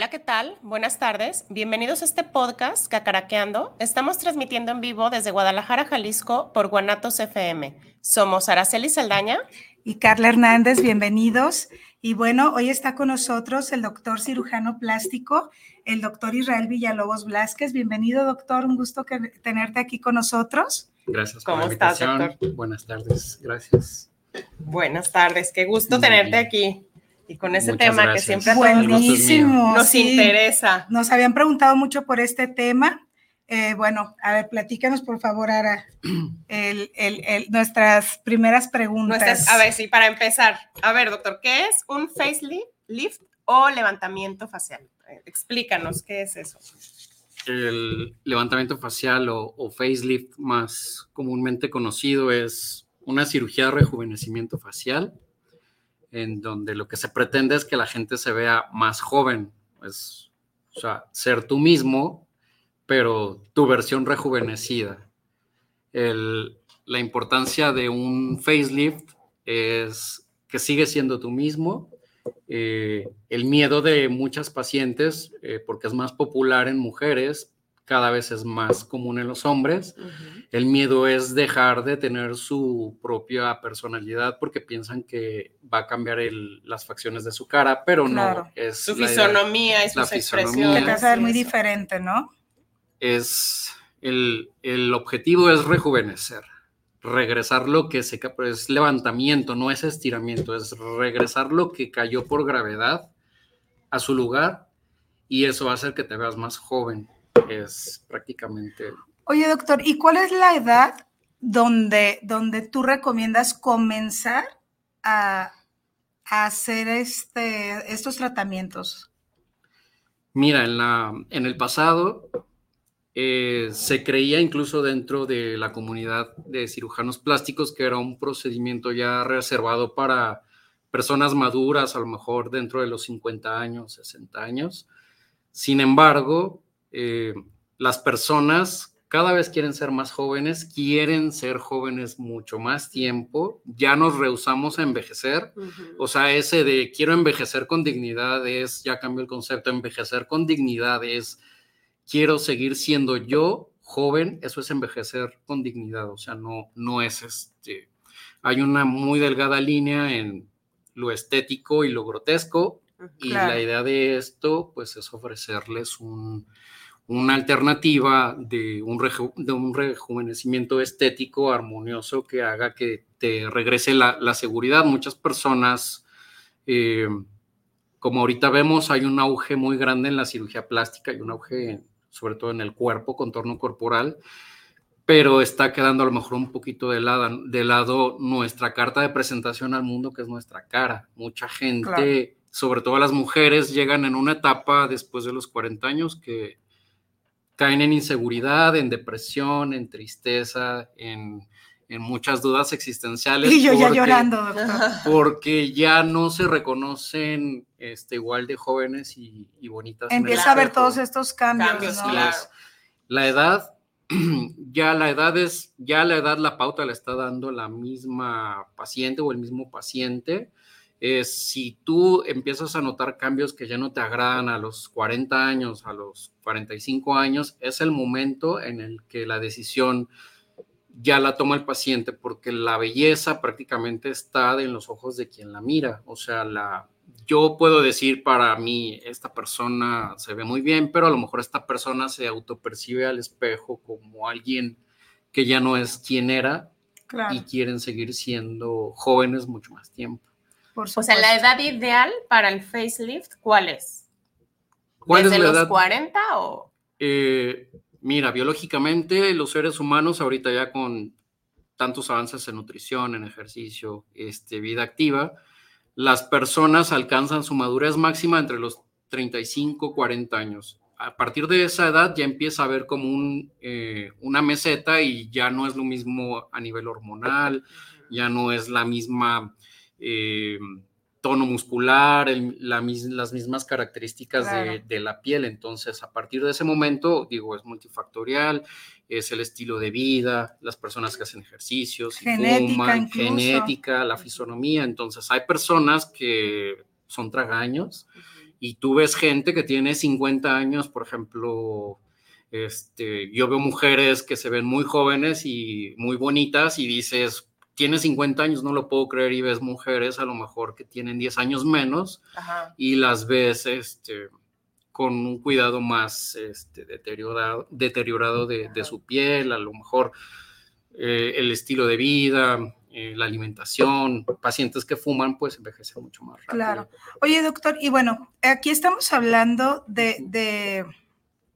Hola, ¿qué tal? Buenas tardes. Bienvenidos a este podcast Cacaraqueando. Estamos transmitiendo en vivo desde Guadalajara, Jalisco, por Guanatos FM. Somos Araceli Saldaña y Carla Hernández. Bienvenidos. Y bueno, hoy está con nosotros el doctor cirujano plástico, el doctor Israel Villalobos Blasquez. Bienvenido, doctor. Un gusto que, tenerte aquí con nosotros. Gracias por ¿Cómo la invitación. Estás, doctor? Buenas tardes. Gracias. Buenas tardes. Qué gusto tenerte aquí y con ese tema que siempre Buenísimo, nos interesa. Nos habían preguntado mucho por este tema. Eh, bueno, a ver, platícanos por favor, Ara, nuestras primeras preguntas. a ver, sí, para empezar. A ver, doctor, ¿qué es un facelift o levantamiento facial? Explícanos, ¿qué es eso? El levantamiento facial o, o facelift más comúnmente conocido es una cirugía de rejuvenecimiento facial en donde lo que se pretende es que la gente se vea más joven, es, ser tú mismo, pero tu versión rejuvenecida. la importancia de un facelift es que sigue siendo tú mismo. Eh, el miedo de muchas pacientes, eh, porque es más popular en mujeres, cada vez es más común en los hombres. El miedo es dejar de tener su propia personalidad porque piensan que va a cambiar las facciones de su cara, pero no. Es su fisonomía y sus expresiones. va a ser muy diferente, ¿no? Es el, el objetivo es rejuvenecer, regresar lo que se es levantamiento, no es estiramiento, es regresar lo que cayó por gravedad a su lugar y eso va a hacer que te veas más joven es prácticamente... Oye, doctor, ¿y cuál es la edad donde, donde tú recomiendas comenzar a, hacer este, estos tratamientos? Mira, en, la, en el pasado eh, se creía incluso dentro de la comunidad de cirujanos plásticos que era un procedimiento ya reservado para personas maduras, a lo mejor dentro de los 50 años, 60 años. Sin embargo, eh, las personas cada vez quieren ser más jóvenes, quieren ser jóvenes mucho más tiempo, ya nos rehusamos a envejecer, o sea, ese de quiero envejecer con dignidad es, ya cambió el concepto, envejecer con dignidad es, quiero seguir siendo yo joven, eso es envejecer con dignidad, o sea, no, no es este, hay una muy delgada línea en lo estético y lo grotesco, y la idea de esto, pues, es ofrecerles un una alternativa de un, de un rejuvenecimiento estético armonioso que haga que te regrese la, seguridad. Muchas personas, eh, como ahorita vemos, hay un auge muy grande en la cirugía plástica y un auge sobre todo en el cuerpo, contorno corporal, pero está quedando a lo mejor un poquito de lado, de lado nuestra carta de presentación al mundo, que es nuestra cara. Mucha gente, sobre todo las mujeres, llegan en una etapa después de los 40 años que caen en inseguridad, en depresión, en tristeza, en, muchas dudas existenciales. Y yo ya llorando, Porque ya no se reconocen este, igual de jóvenes y, bonitas. Empieza a ver todos estos cambios. La edad, ya la edad es, ya la edad, la pauta la está dando la misma paciente o el mismo paciente es si tú empiezas a notar cambios que ya no te agradan a los 40 años, a los 45 años, es el momento en el que la decisión ya la toma el paciente porque la belleza prácticamente está en los ojos de quien la mira. O sea, la, yo puedo decir para mí, esta persona se ve muy bien, pero a lo mejor esta persona se autopercibe al espejo como alguien que ya no es quien era y quieren seguir siendo jóvenes mucho más tiempo. O sea, la edad ideal para el facelift, ¿cuál es? ¿Cuál es la los edad? 40 o...? Eh, mira, biológicamente los seres humanos ahorita ya con tantos avances en nutrición, en ejercicio, este, vida activa, las personas alcanzan su madurez máxima entre los 35, 40 años. A partir de esa edad ya empieza a haber como un, eh, una meseta y ya no es lo mismo a nivel hormonal, ya no es la misma eh, tono muscular, las mismas características de, la piel. Entonces, a partir de ese momento, digo, es multifactorial, es el estilo de vida, las personas que hacen ejercicios, genética, genética, la fisonomía. Entonces, hay personas que son tragaños y tú ves gente que tiene 50 años, por ejemplo, este, yo veo mujeres que se ven muy jóvenes y muy bonitas y dices, tiene 50 años, no lo puedo creer, y ves mujeres a lo mejor que tienen 10 años menos y las ves este, con un cuidado más este, deteriorado, deteriorado de, su piel, a lo mejor eh, el estilo de vida, eh, la alimentación, pacientes que fuman, pues envejecen mucho más rápido. Claro. Oye, doctor, y bueno, aquí estamos hablando de, de,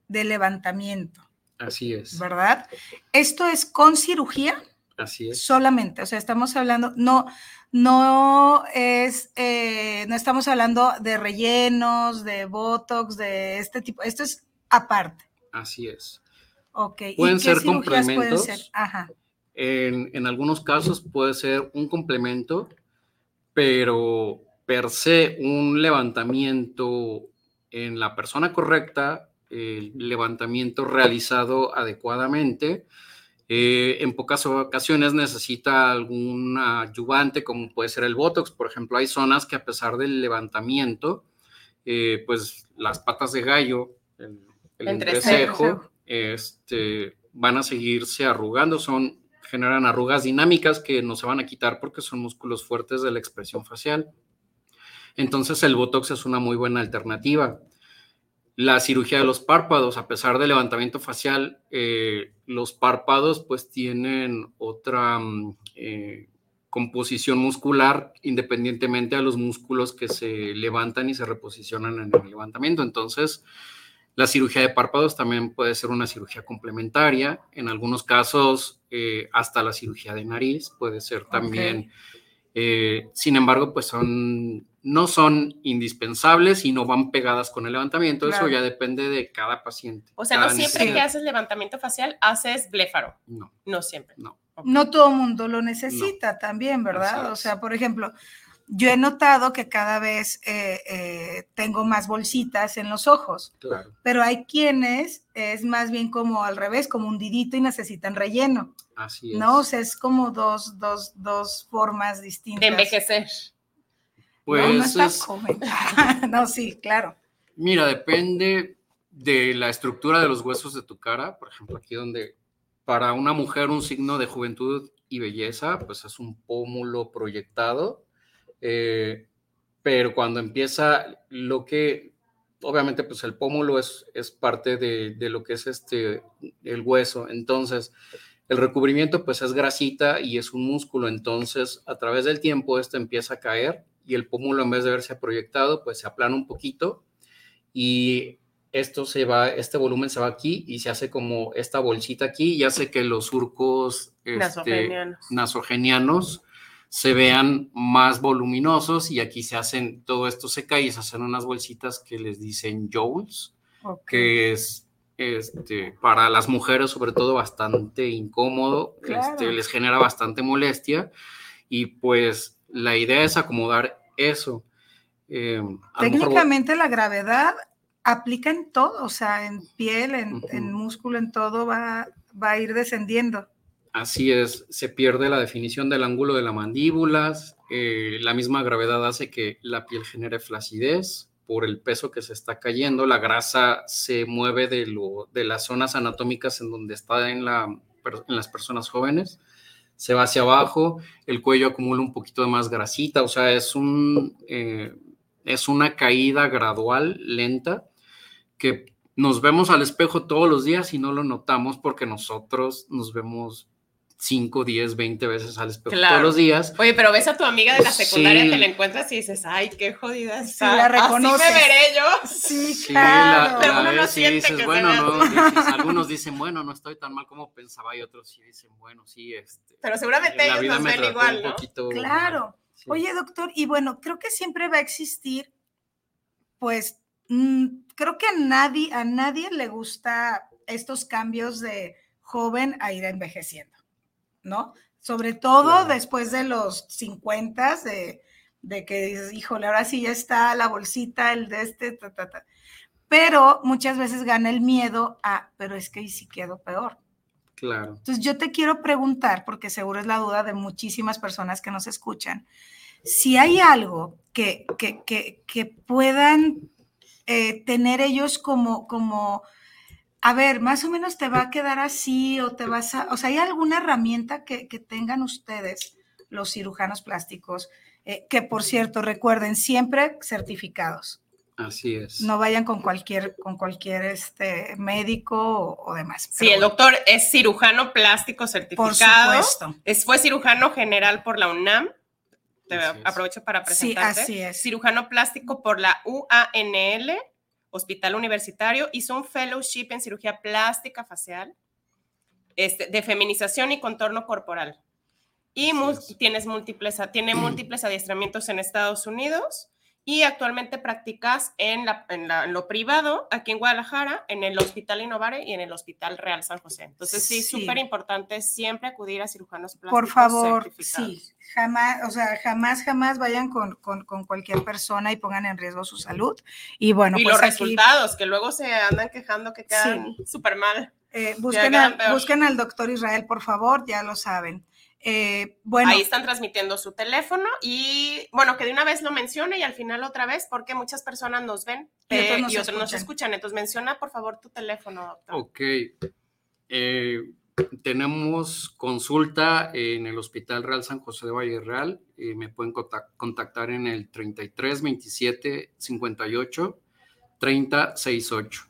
de levantamiento. Así es. ¿Verdad? ¿Esto es con cirugía? Así es. Solamente, o sea, estamos hablando, no, no es, eh, no estamos hablando de rellenos, de botox, de este tipo, esto es aparte. Así es. Ok. Pueden ser complementos. Pueden ser? Ajá. En, en, algunos casos puede ser un complemento, pero per se un levantamiento en la persona correcta, el levantamiento realizado adecuadamente, eh, en pocas ocasiones necesita algún ayudante, como puede ser el Botox. Por ejemplo, hay zonas que a pesar del levantamiento, eh, pues las patas de gallo, el, entrecejo, este, van a seguirse arrugando. Son, generan arrugas dinámicas que no se van a quitar porque son músculos fuertes de la expresión facial. Entonces el Botox es una muy buena alternativa la cirugía de los párpados, a pesar del levantamiento facial, eh, los párpados pues tienen otra mm, eh, composición muscular independientemente a los músculos que se levantan y se reposicionan en el levantamiento. Entonces, la cirugía de párpados también puede ser una cirugía complementaria. En algunos casos, eh, hasta la cirugía de nariz puede ser también. Sin embargo, pues son no son indispensables y no van pegadas con el levantamiento. Eso ya depende de cada paciente. O sea, no siempre que haces levantamiento facial haces bléfaro. No. No siempre. No. No todo el mundo lo necesita también, ¿verdad? O sea, por ejemplo, yo he notado que cada vez eh, eh, tengo más bolsitas en los ojos. Claro. Pero hay quienes es más bien como al revés, como un didito y necesitan relleno. Así es. ¿No? O sea, es como dos, dos, dos formas distintas. De envejecer. Pues no, sí, claro. Mira, depende de la estructura de los huesos de tu cara. Por ejemplo, aquí donde para una mujer un signo de juventud y belleza, pues es un pómulo proyectado. Eh, pero cuando empieza lo que, obviamente, pues el pómulo es, es parte de, de, lo que es este, el hueso. Entonces, el recubrimiento pues es grasita y es un músculo. Entonces, a través del tiempo, esto empieza a caer y el pómulo en vez de verse proyectado, pues se aplana un poquito y esto se va, este volumen se va aquí y se hace como esta bolsita aquí y hace que los surcos este, nasogenianos. Se vean más voluminosos y aquí se hacen, todo esto se cae y se hacen unas bolsitas que les dicen joules, que es este, para las mujeres sobre todo bastante incómodo, este, les genera bastante molestia y pues la idea es acomodar eso. Eh, Técnicamente la gravedad aplica en todo, o sea, en piel, en, músculo, en todo va, va, a ir descendiendo. Así es, se pierde la definición del ángulo de la mandíbula, eh, la misma gravedad hace que la piel genere flacidez por el peso que se está cayendo, la grasa se mueve de, las zonas anatómicas en donde está en las personas jóvenes se va hacia abajo, el cuello acumula un poquito de más grasita, o sea, es, un, eh, es una caída gradual, lenta, que nos vemos al espejo todos los días y no lo notamos porque nosotros nos vemos 5, 10, 20 veces al espejo todos los días. Oye, pero ves a tu amiga de la secundaria, te la encuentras y dices, ay, qué jodida está. Sí, la reconoces. Así me veré yo. Sí, claro. pero uno no siente dices, bueno, no, algunos dicen, bueno, no estoy tan mal como pensaba y otros sí dicen, bueno, sí, este. Pero seguramente ellos nos ven igual, ¿no? Poquito, claro. Oye, doctor, y bueno, creo que siempre va a existir, pues, mm, creo que a nadie, a nadie le gusta estos cambios de joven a ir envejeciendo. ¿No? Sobre todo después de los 50, de, de que dices, híjole, ahora sí ya está la bolsita, el de este, ta, ta, ta. Pero muchas veces gana el miedo a, pero es que y si quedo peor. Claro. Entonces yo te quiero preguntar, porque seguro es la duda de muchísimas personas que nos escuchan, si hay algo que, que, que, puedan eh, tener ellos como, como a ver, más o menos te va a quedar así o te vas a, o sea, ¿hay alguna herramienta que, tengan ustedes, los cirujanos plásticos, eh, que por cierto, recuerden, siempre certificados? Así es. No vayan con cualquier, con cualquier este, médico o, demás. Sí, el doctor es cirujano plástico certificado. Por supuesto. Es, fue cirujano general por la UNAM. Te aprovecho para presentarte. Sí, así es. Cirujano plástico por la UANL Hospital Universitario, hizo un fellowship en cirugía plástica facial, este, de feminización y contorno corporal. Y tienes múltiples, tiene múltiples adiestramientos en Estados Unidos y actualmente practicas en, la, en, lo privado, aquí en Guadalajara, en el Hospital Innovare y en el Hospital Real San José. Entonces, sí, súper importante siempre acudir a cirujanos plásticos Por favor, sí, jamás, o sea, jamás, jamás vayan con, con, con, cualquier persona y pongan en riesgo su salud. Y bueno, y pues los resultados, que luego se andan quejando que quedan súper mal. Eh, busquen, busquen al doctor Israel, por favor, ya lo saben. Eh, bueno. Ahí están transmitiendo su teléfono y bueno, que de una vez lo mencione y al final otra vez porque muchas personas nos ven y, otros, nos, escuchan. Entonces menciona por favor tu teléfono. Ok. Eh, tenemos consulta en el Hospital Real San José de Valle Real. me pueden contactar en el 33 27 58 30 68.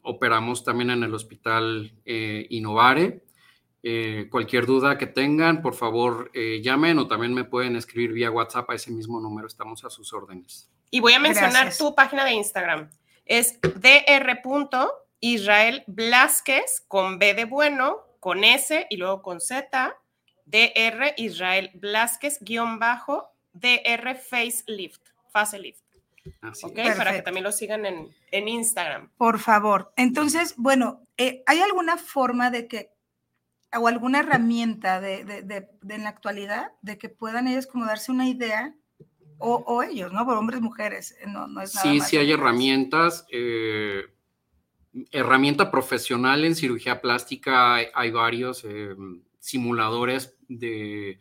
operamos también en el Hospital eh, Innovare eh, cualquier duda que tengan, por favor, eh, llamen o también me pueden escribir vía WhatsApp a ese mismo número. Estamos a sus órdenes. Y voy a mencionar tu página de Instagram. Es dr. Israel Blasquez con B de bueno, con S y luego con Z. Dr. Israel Blasquez guion bajo DR Facelift. Facelift. Así para que también lo sigan en, en, Instagram. Por favor. Entonces, bueno, eh, ¿hay alguna forma de que o alguna herramienta de, de, de, en la actualidad de que puedan ellos como darse una idea o, o ellos, ¿no? Por hombres, mujeres, eh, no, no es nada Sí, sí hay herramientas. Eh, herramienta profesional en cirugía plástica, hay, varios eh, simuladores de,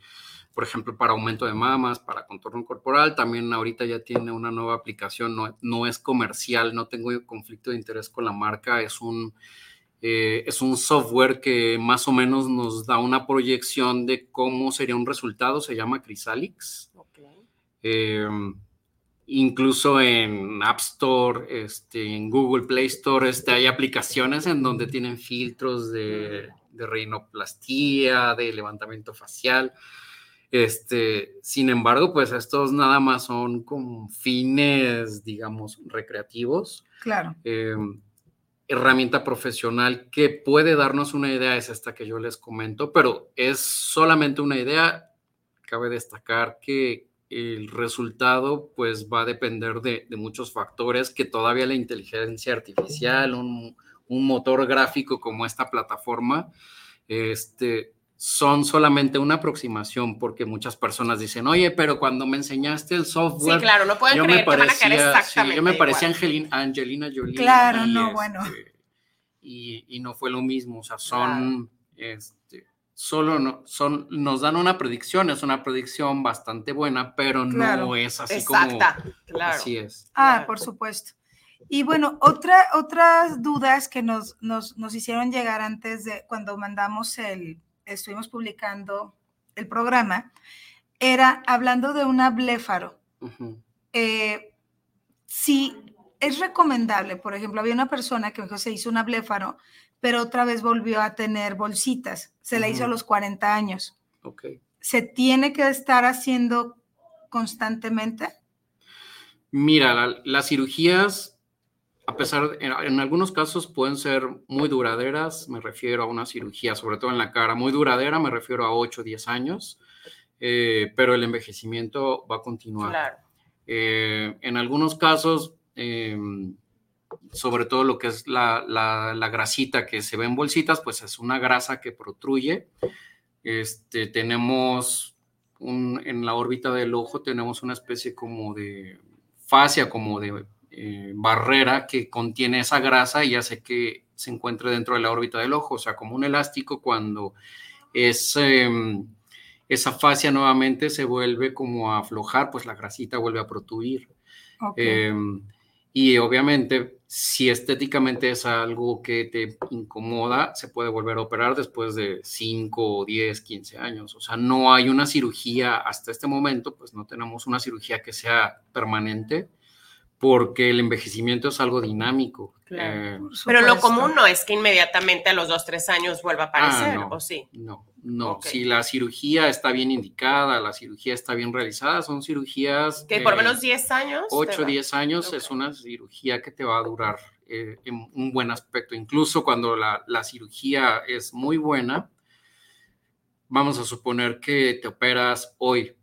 por ejemplo, para aumento de mamas, para contorno corporal. También ahorita ya tiene una nueva aplicación, no, no es comercial, no tengo conflicto de interés con la marca, es un eh, es un software que más o menos nos da una proyección de cómo sería un resultado, se llama Chrysalix. Em, incluso en App Store, este, en Google Play Store, este, hay aplicaciones en donde tienen filtros de, de rinoplastía, de levantamiento facial. Este, sin embargo, pues estos nada más son con fines, digamos, recreativos. Claro. Em, herramienta profesional que puede darnos una idea es esta que yo les comento, pero es solamente una idea. Cabe destacar que el resultado pues va a depender de, muchos factores que todavía la inteligencia artificial, un, motor gráfico como esta plataforma, este, son solamente una aproximación porque muchas personas dicen, oye, pero cuando me enseñaste el software, sí, claro, no pueden yo creer me parecía, que van a exactamente yo me parecía Angelina, Angelina Jolie. Claro, no, este, bueno. Y, no fue lo mismo, o sea, son, este, solo no, son, nos dan una predicción, es una predicción bastante buena, pero no es así Exacta, como, claro. así es. Ah, por supuesto. Y bueno, otra, otras dudas que nos, nos, nos hicieron llegar antes de cuando mandamos el, estuvimos publicando el programa, era hablando de una bléfaro. Eh, si es recomendable, por ejemplo, había una persona que se hizo una blefaro, pero otra vez volvió a tener bolsitas. Se la hizo a los 40 años. ¿Se tiene que estar haciendo constantemente? Mira, las cirugías, a pesar, en, en, algunos casos pueden ser muy duraderas, me refiero a una cirugía, sobre todo en la cara, muy duradera, me refiero a 8 o 10 años, eh, pero el envejecimiento va a continuar. Claro. Eh, en algunos casos, eh, sobre todo lo que es la, la, la, grasita que se ve en bolsitas, pues es una grasa que protruye. Este, tenemos un, en la órbita del ojo, tenemos una especie como de fascia, como de eh, barrera que contiene esa grasa y hace que se encuentre dentro de la órbita del ojo, o sea, como un elástico cuando es, eh, esa fascia nuevamente se vuelve como a aflojar, pues la grasita vuelve a protruir. Okay. Eh, y obviamente, si estéticamente es algo que te incomoda, se puede volver a operar después de 5, 10, 15 años. O sea, no hay una cirugía hasta este momento, pues no tenemos una cirugía que sea permanente, porque el envejecimiento es algo dinámico. Claro. Eh, Pero lo común no es que inmediatamente a los 2, 3 años vuelva a aparecer, ah, no, ¿o sí? No, no. Okay. Si la cirugía está bien indicada, la cirugía está bien realizada, son cirugías... Que por menos 10 años. 8, 10 años okay. es una cirugía que te va a durar eh, en un buen aspecto. Incluso cuando la, la cirugía es muy buena, vamos a suponer que te operas hoy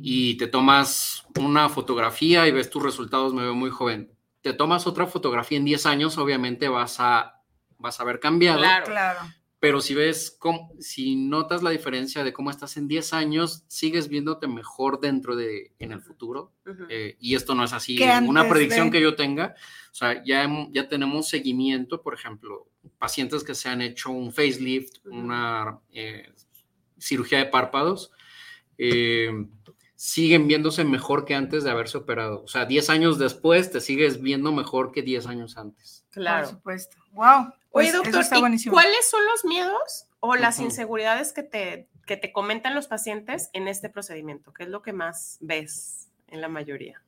y te tomas una fotografía y ves tus resultados, me veo muy joven. Te tomas otra fotografía en 10 años, obviamente vas a, vas a haber cambiado. Claro, claro. Pero si ves, cómo, si notas la diferencia de cómo estás en 10 años, sigues viéndote mejor dentro de, en el futuro. Uh -huh. eh, y esto no es así, una predicción de... que yo tenga. O sea, ya, ya tenemos seguimiento, por ejemplo, pacientes que se han hecho un facelift, uh -huh. una eh, cirugía de párpados. Eh, siguen viéndose mejor que antes de haberse operado. O sea, 10 años después te sigues viendo mejor que 10 años antes. Claro. Por supuesto. Wow. Pues Oye, doctor, ¿cuáles son los miedos o las uh -huh. inseguridades que te, que te comentan los pacientes en este procedimiento? ¿Qué es lo que más ves en la mayoría?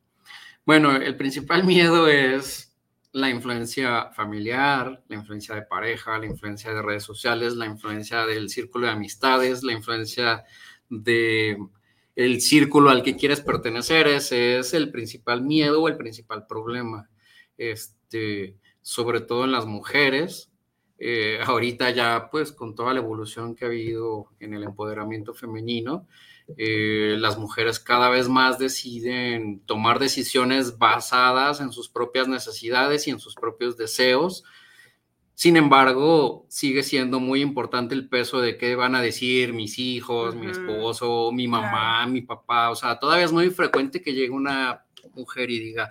Bueno, el principal miedo es la influencia familiar, la influencia de pareja, la influencia de redes sociales, la influencia del círculo de amistades, la influencia de el círculo al que quieres pertenecer, ese es el principal miedo o el principal problema, este, sobre todo en las mujeres. Eh, ahorita ya, pues, con toda la evolución que ha habido en el empoderamiento femenino, eh, las mujeres cada vez más deciden tomar decisiones basadas en sus propias necesidades y en sus propios deseos, sin embargo, sigue siendo muy importante el peso de qué van a decir mis hijos, uh -huh. mi esposo, mi mamá, mi papá. O sea, todavía es muy frecuente que llegue una mujer y diga,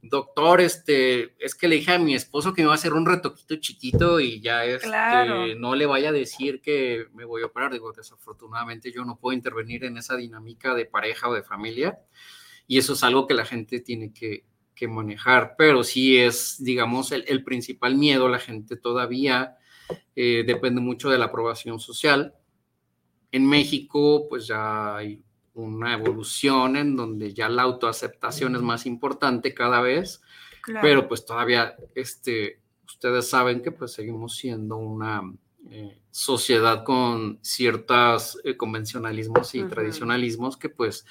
doctor, este, es que le dije a mi esposo que me va a hacer un retoquito chiquito y ya es, claro. que no le vaya a decir que me voy a operar. Digo, desafortunadamente yo no puedo intervenir en esa dinámica de pareja o de familia y eso es algo que la gente tiene que, que manejar, pero sí es, digamos, el, el principal miedo. La gente todavía eh, depende mucho de la aprobación social. En México, pues ya hay una evolución en donde ya la autoaceptación es más importante cada vez, claro. pero pues todavía, este, ustedes saben que pues seguimos siendo una eh, sociedad con ciertos eh, convencionalismos y uh -huh. tradicionalismos que pues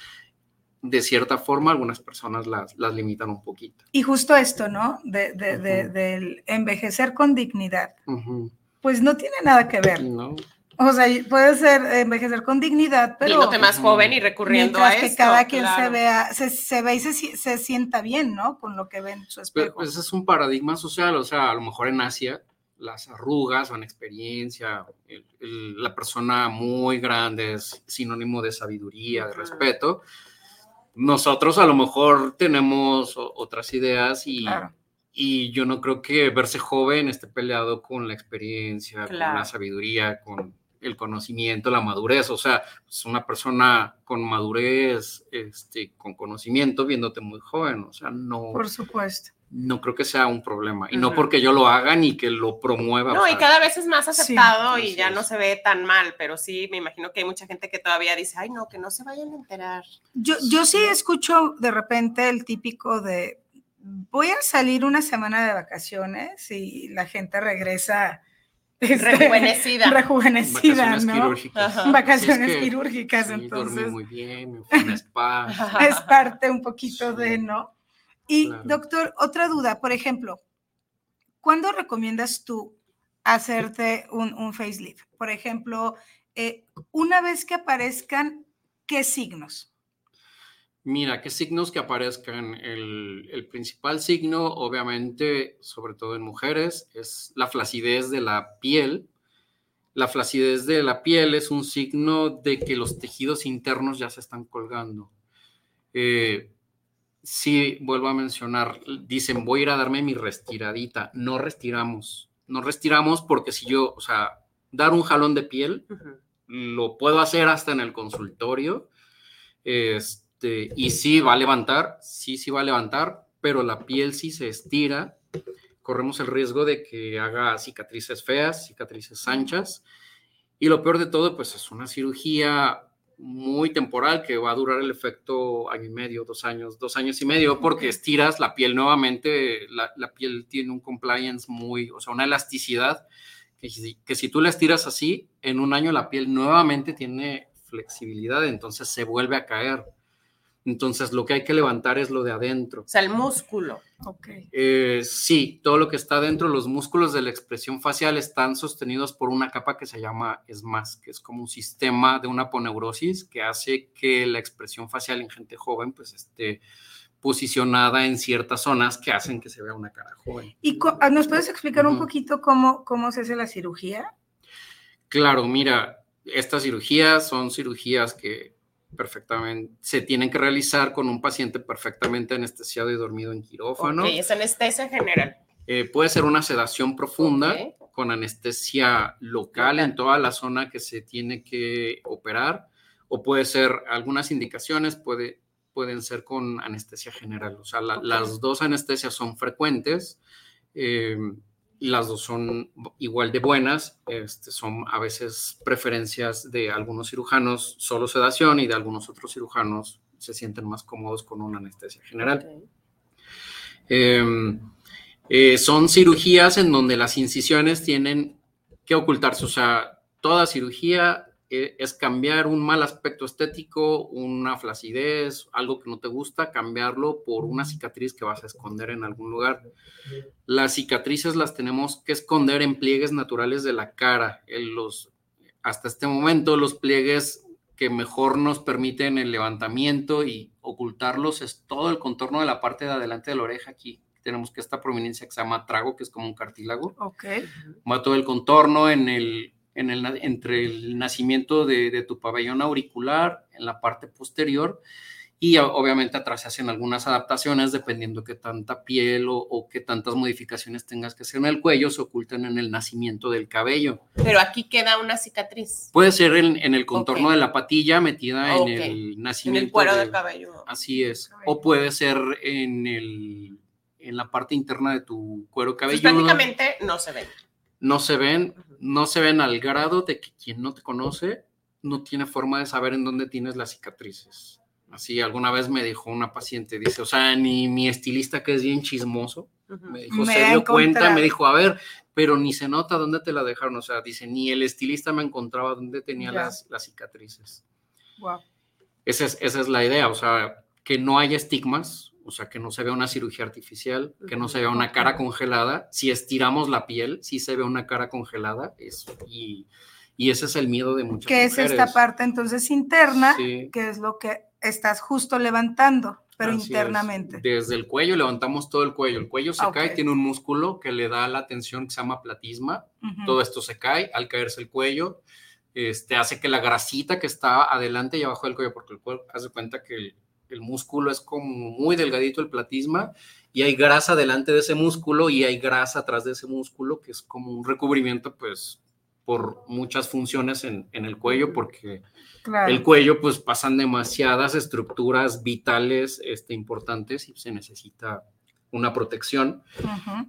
de cierta forma algunas personas las, las limitan un poquito. Y justo esto, ¿no? De, de, uh -huh. de, del envejecer con dignidad. Uh -huh. Pues no tiene nada que ver. No. O sea, puede ser envejecer con dignidad, pero... Viéndote más joven y recurriendo a esto. que cada quien claro. se vea, se, se ve y se, se, sienta bien, ¿no? Con lo que ve en su espejo. Pues, pues es un paradigma social, o sea, a lo mejor en Asia las arrugas son experiencia, el, el, la persona muy grande es sinónimo de sabiduría, de respeto. Nosotros a lo mejor tenemos otras ideas y, claro. y yo no creo que verse joven esté peleado con la experiencia, claro. con la sabiduría, con el conocimiento, la madurez. O sea, es pues una persona con madurez, este, con conocimiento, viéndote muy joven. O sea, no. Por supuesto no creo que sea un problema. Y uh -huh. no porque yo lo haga ni que lo promueva. No, o sea, y cada vez es más aceptado sí, y ya es. no se ve tan mal, pero sí, me imagino que hay mucha gente que todavía dice, ay, no, que no se vayan a enterar. Yo, yo sí escucho de repente el típico de, voy a salir una semana de vacaciones y la gente regresa este, Rejuvenecida. rejuvenecida, Vacaciones ¿no? quirúrgicas. Ajá. Vacaciones es que quirúrgicas, Sí, dormí entonces muy bien, me fui a un spa. es parte un poquito de. ¿no? Y Claro. doctor, otra duda, por ejemplo, ¿cuándo recomiendas tú hacerte un, un facelift? Por ejemplo, eh, una vez que aparezcan, ¿qué signos? Mira, qué signos que aparezcan. El, el principal signo, obviamente, sobre todo en mujeres, es la flacidez de la piel. La flacidez de la piel es un signo de que los tejidos internos ya se están colgando. Eh, sí, vuelvo a mencionar, dicen, voy a ir a darme mi restiradita. No restiramos. No restiramos porque si yo, o sea, dar un jalón de piel, lo puedo hacer hasta en el consultorio. Este, y sí va a levantar, sí, sí va a levantar, pero la piel sí se estira. Corremos el riesgo de que haga cicatrices feas, cicatrices anchas. Y lo peor de todo, pues es una cirugía muy temporal que va a durar el efecto año y medio, dos años, dos años y medio, porque estiras la piel nuevamente, la, la piel tiene un compliance muy, o sea, una elasticidad que si, que si tú la estiras así, en un año la piel nuevamente tiene flexibilidad, entonces se vuelve a caer. Entonces lo que hay que levantar es lo de adentro. O sea, el músculo. Ok. Eh, sí, todo lo que está dentro, los músculos de la expresión facial están sostenidos por una capa que se llama ESMAS, que es como un sistema de una poneurosis que hace que la expresión facial en gente joven pues esté posicionada en ciertas zonas que hacen que se vea una cara joven. ¿Y ah, nos puedes explicar un poquito cómo, cómo se hace la cirugía? Claro, mira, estas cirugías son cirugías que perfectamente se tienen que realizar con un paciente perfectamente anestesiado y dormido en quirófano. Ok, es anestesia general. Eh, puede ser una sedación profunda con anestesia local en toda la zona que se tiene que operar, o puede ser algunas indicaciones, puede, pueden ser con anestesia general. O sea, la- las dos anestesias son frecuentes eh, las dos son igual de buenas. Este, son a veces preferencias de algunos cirujanos solo sedación y de algunos otros cirujanos se sienten más cómodos con una anestesia general. Eh, eh, son cirugías en donde las incisiones tienen que ocultarse, o sea, toda cirugía es cambiar un mal aspecto estético, una flacidez, algo que no te gusta, cambiarlo por una cicatriz que vas a esconder en algún lugar. Las cicatrices las tenemos que esconder en pliegues naturales de la cara. En los, hasta este momento, los pliegues que mejor nos permiten el levantamiento y ocultarlos es todo el contorno de la parte de adelante de la oreja. Aquí tenemos que esta prominencia que se llama trago, que es como un cartílago. Ok. Va todo el contorno en el, en el, entre el nacimiento de, de tu pabellón auricular, en la parte posterior. Y obviamente atrás se hacen algunas adaptaciones dependiendo qué tanta piel o, o qué tantas modificaciones tengas que hacer en el cuello, se ocultan en el nacimiento del cabello. Pero aquí queda una cicatriz. Puede ser en, en el contorno de la patilla metida en el En nacimiento. el cuero de- del cabello. Así es. O puede ser en, el, en la parte interna de tu cuero cabelludo. prácticamente no se ven. No se ven, no se ven al grado de que quien no te conoce no tiene forma de saber en dónde tienes las cicatrices. Así alguna vez me dijo una paciente, dice, o sea, ni mi estilista que es bien chismoso, me dijo, Me se dio cuenta, me dijo, a ver, pero ni se nota dónde te la dejaron, o sea, dice, ni el estilista me encontraba dónde tenía las, las cicatrices. Wow. Esa es, esa es la idea, o sea, que no haya estigmas, o sea, que no se vea una cirugía artificial, que no se vea una cara congelada. Si estiramos la piel, sí se ve una cara congelada, es, y, y ese es el miedo de muchas Que es mujeres. esta parte entonces interna, Sí. que es lo que estás justo levantando, pero Así es. internamente. Desde el cuello levantamos todo el cuello. El cuello se Ok. cae, tiene un músculo que le da la tensión que se llama platisma. Todo esto se cae al caerse el cuello. Este, hace que la grasita que está adelante y abajo del cuello, porque el cuerpo hace cuenta que el, el músculo es como muy delgadito el platisma y hay grasa delante de ese músculo y hay grasa atrás de ese músculo que es como un recubrimiento pues por muchas funciones en, en el cuello porque Claro. el cuello pues pasan demasiadas estructuras vitales este, importantes y se necesita una protección Ujú.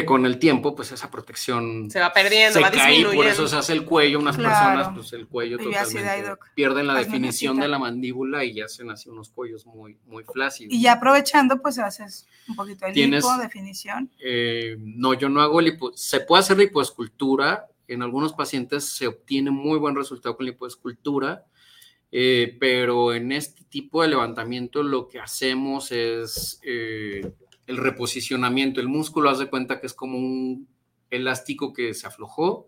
Que con el tiempo, pues esa protección se va perdiendo, se va cae y por eso se hace el cuello. Unas Claro. personas, pues el cuello totalmente pierden la definición de la mandíbula y hacen así unos cuellos muy, muy flácidos. Y ya aprovechando, pues haces un poquito de Tienes- lipo, definición. Eh, no, yo no hago lipo. Se puede hacer lipoescultura. En algunos pacientes se obtiene muy buen resultado con lipoescultura. eh, pero en este tipo de levantamiento lo que hacemos es eh, el reposicionamiento. El músculo, haz de cuenta que es como un elástico que se aflojó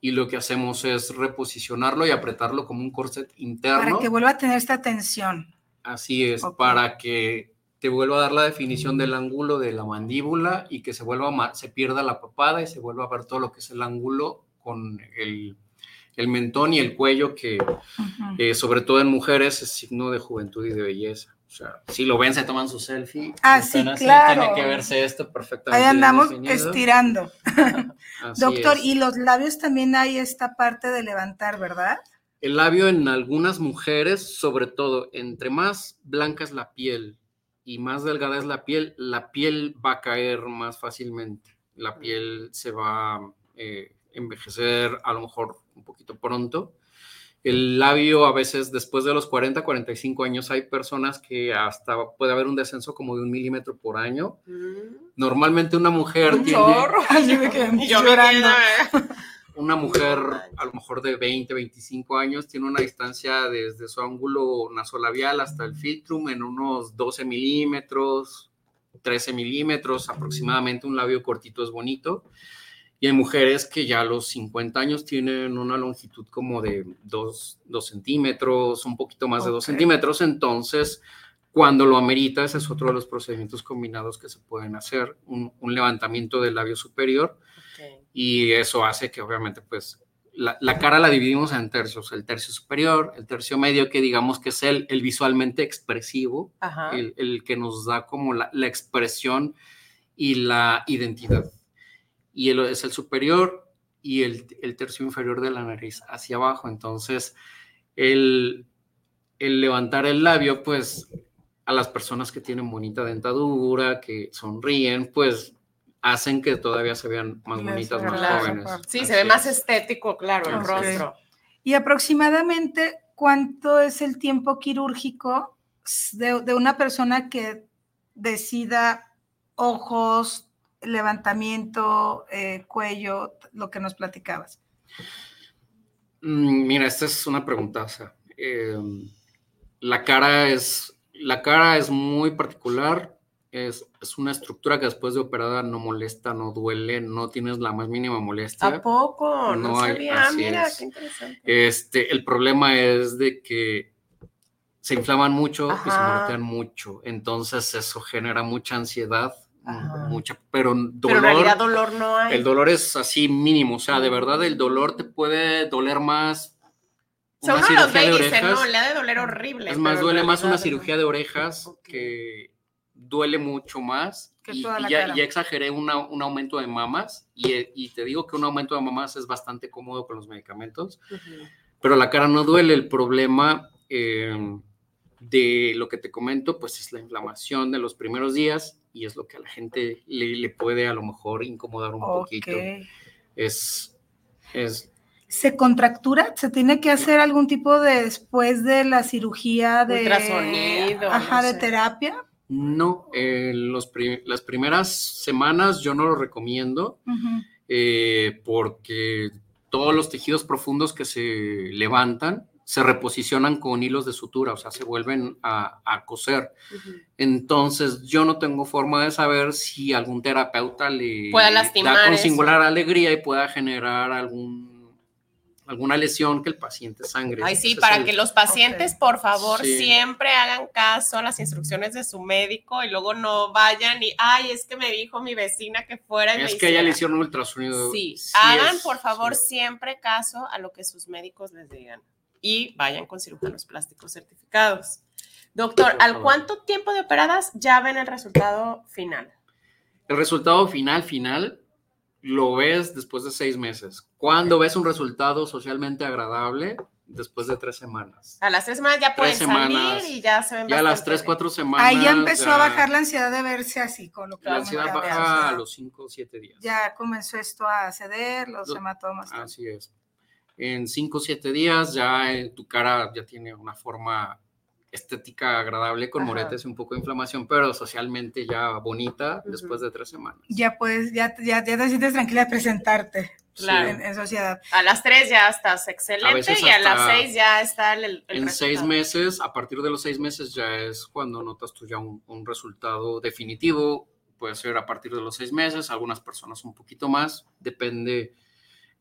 y lo que hacemos es reposicionarlo y apretarlo como un corset interno. Para que vuelva a tener esta tensión. Así es, para que te vuelva a dar la definición del ángulo de la mandíbula y que se vuelva se pierda la papada y se vuelva a ver todo lo que es el ángulo con el, el mentón y el cuello, que eh, sobre todo en mujeres es signo de juventud y de belleza. O sea, si lo ven, se toman su selfie. Ah, sí, claro. Tiene que verse esto perfectamente. Ahí andamos definido. estirando. Doctor, es. y los labios también hay esta parte de levantar, ¿verdad? El labio en algunas mujeres, sobre todo, entre más blanca es la piel y más delgada es la piel, la piel va a caer más fácilmente. La piel se va a eh, envejecer a lo mejor un poquito pronto. El labio a veces después de los 40, 45 años hay personas que hasta puede haber un descenso como de un milímetro por año. Mm, Normalmente una mujer Un tiene... yo me quedé yo me llorando. quedo, una mujer a lo mejor de 20, 25 años tiene una distancia desde su ángulo nasolabial hasta el filtrum en unos 12 milímetros, 13 milímetros, aproximadamente un labio cortito es bonito. Y hay mujeres que ya a los 50 años tienen una longitud como de 2, centímetros, un poquito más de 2 Ok. centímetros. Entonces, cuando lo amerita, ese es otro de los procedimientos combinados que se pueden hacer, un, un levantamiento del labio superior y eso hace que obviamente pues la, la cara la dividimos en tercios, el tercio superior, el tercio medio que digamos que es el, el visualmente expresivo, el, el que nos da como la, la expresión y la identidad. Y el, es el superior y el, el tercio inferior de la nariz hacia abajo. Entonces, el, el levantar el labio, pues a las personas que tienen bonita dentadura, que sonríen, pues hacen que todavía se vean más bonitas, más jóvenes. Sí, Así se ve más es. estético, claro, el rostro. Y aproximadamente, ¿cuánto es el tiempo quirúrgico de, de una persona que decida ojos, levantamiento, eh, cuello, lo que nos platicabas? Mm, Mira, esta es una preguntaza. Eh, la cara es, la cara es muy particular. Es, es una estructura que después de operada no molesta, no duele, no tienes la más mínima molestia. ¿A poco? No, No hay- sabía. así Mira, es. qué interesante. Este, el problema es de que se inflaman mucho y se moretean mucho. Entonces eso genera mucha ansiedad, Ajá. mucha, pero dolor. Pero en realidad dolor no hay. El dolor es así mínimo, o sea, de verdad el dolor te puede doler más. o sea, uno los ve y de dice, no, le ha de doler horrible. Es más, duele más una cirugía de orejas que duele mucho más. Que y, toda y la ya, cara. ya exageré una- un aumento de mamas y, y te digo que un aumento de mamas es bastante cómodo con los medicamentos, pero la cara no duele. El problema eh, de lo que te comento, pues es la inflamación de los primeros días y es lo que a la gente le, le puede a lo mejor incomodar un poquito. Es, es ¿Se contractura? ¿Se tiene que hacer algún tipo de después de la cirugía de Ultrasonido, Ajá, no de sé. terapia? No, eh, los pri- las primeras semanas yo no lo recomiendo eh, porque todos los tejidos profundos que se levantan se reposicionan con hilos de sutura, o sea, se vuelven a, a coser. Entonces, yo no tengo forma de saber si algún terapeuta le Pueda lastimar da con eso. singular alegría y pueda generar algún, alguna lesión que el paciente sangre. Ay, sí, para el- que los pacientes, por favor, Sí. siempre hagan caso a las instrucciones de su médico y luego no vayan y, ay, es que me dijo mi vecina que fuera y me Es que ella hiciera". le hicieron un ultrasonido. Sí, Sí hagan es- por favor sí. siempre caso a lo que sus médicos les digan y vayan con cirujanos plásticos certificados. Doctor, ¿al cuánto tiempo de operadas ya ven el resultado final? El resultado final, final, lo ves después de seis meses. Cuando ves un resultado socialmente agradable, después de tres semanas. A las tres semanas ya pueden salir y ya se ven Ya a las tres, cuatro semanas. Ahí ya empezó a bajar la ansiedad de verse así, con lo que La ansiedad baja a los cinco o siete días. Ya comenzó esto a ceder, los hematomas. Así es. En cinco o siete días ya eh, tu cara ya tiene una forma estética agradable con moretes y un poco de inflamación, pero socialmente ya bonita después de tres semanas. Ya puedes, ya, ya, ya te sientes tranquila de presentarte en, sociedad. A las tres ya estás excelente y a las seis ya está el, En seis meses, a partir de los seis meses ya es cuando notas tú ya un, resultado definitivo, puede ser a partir de los seis meses, algunas personas un poquito más, depende...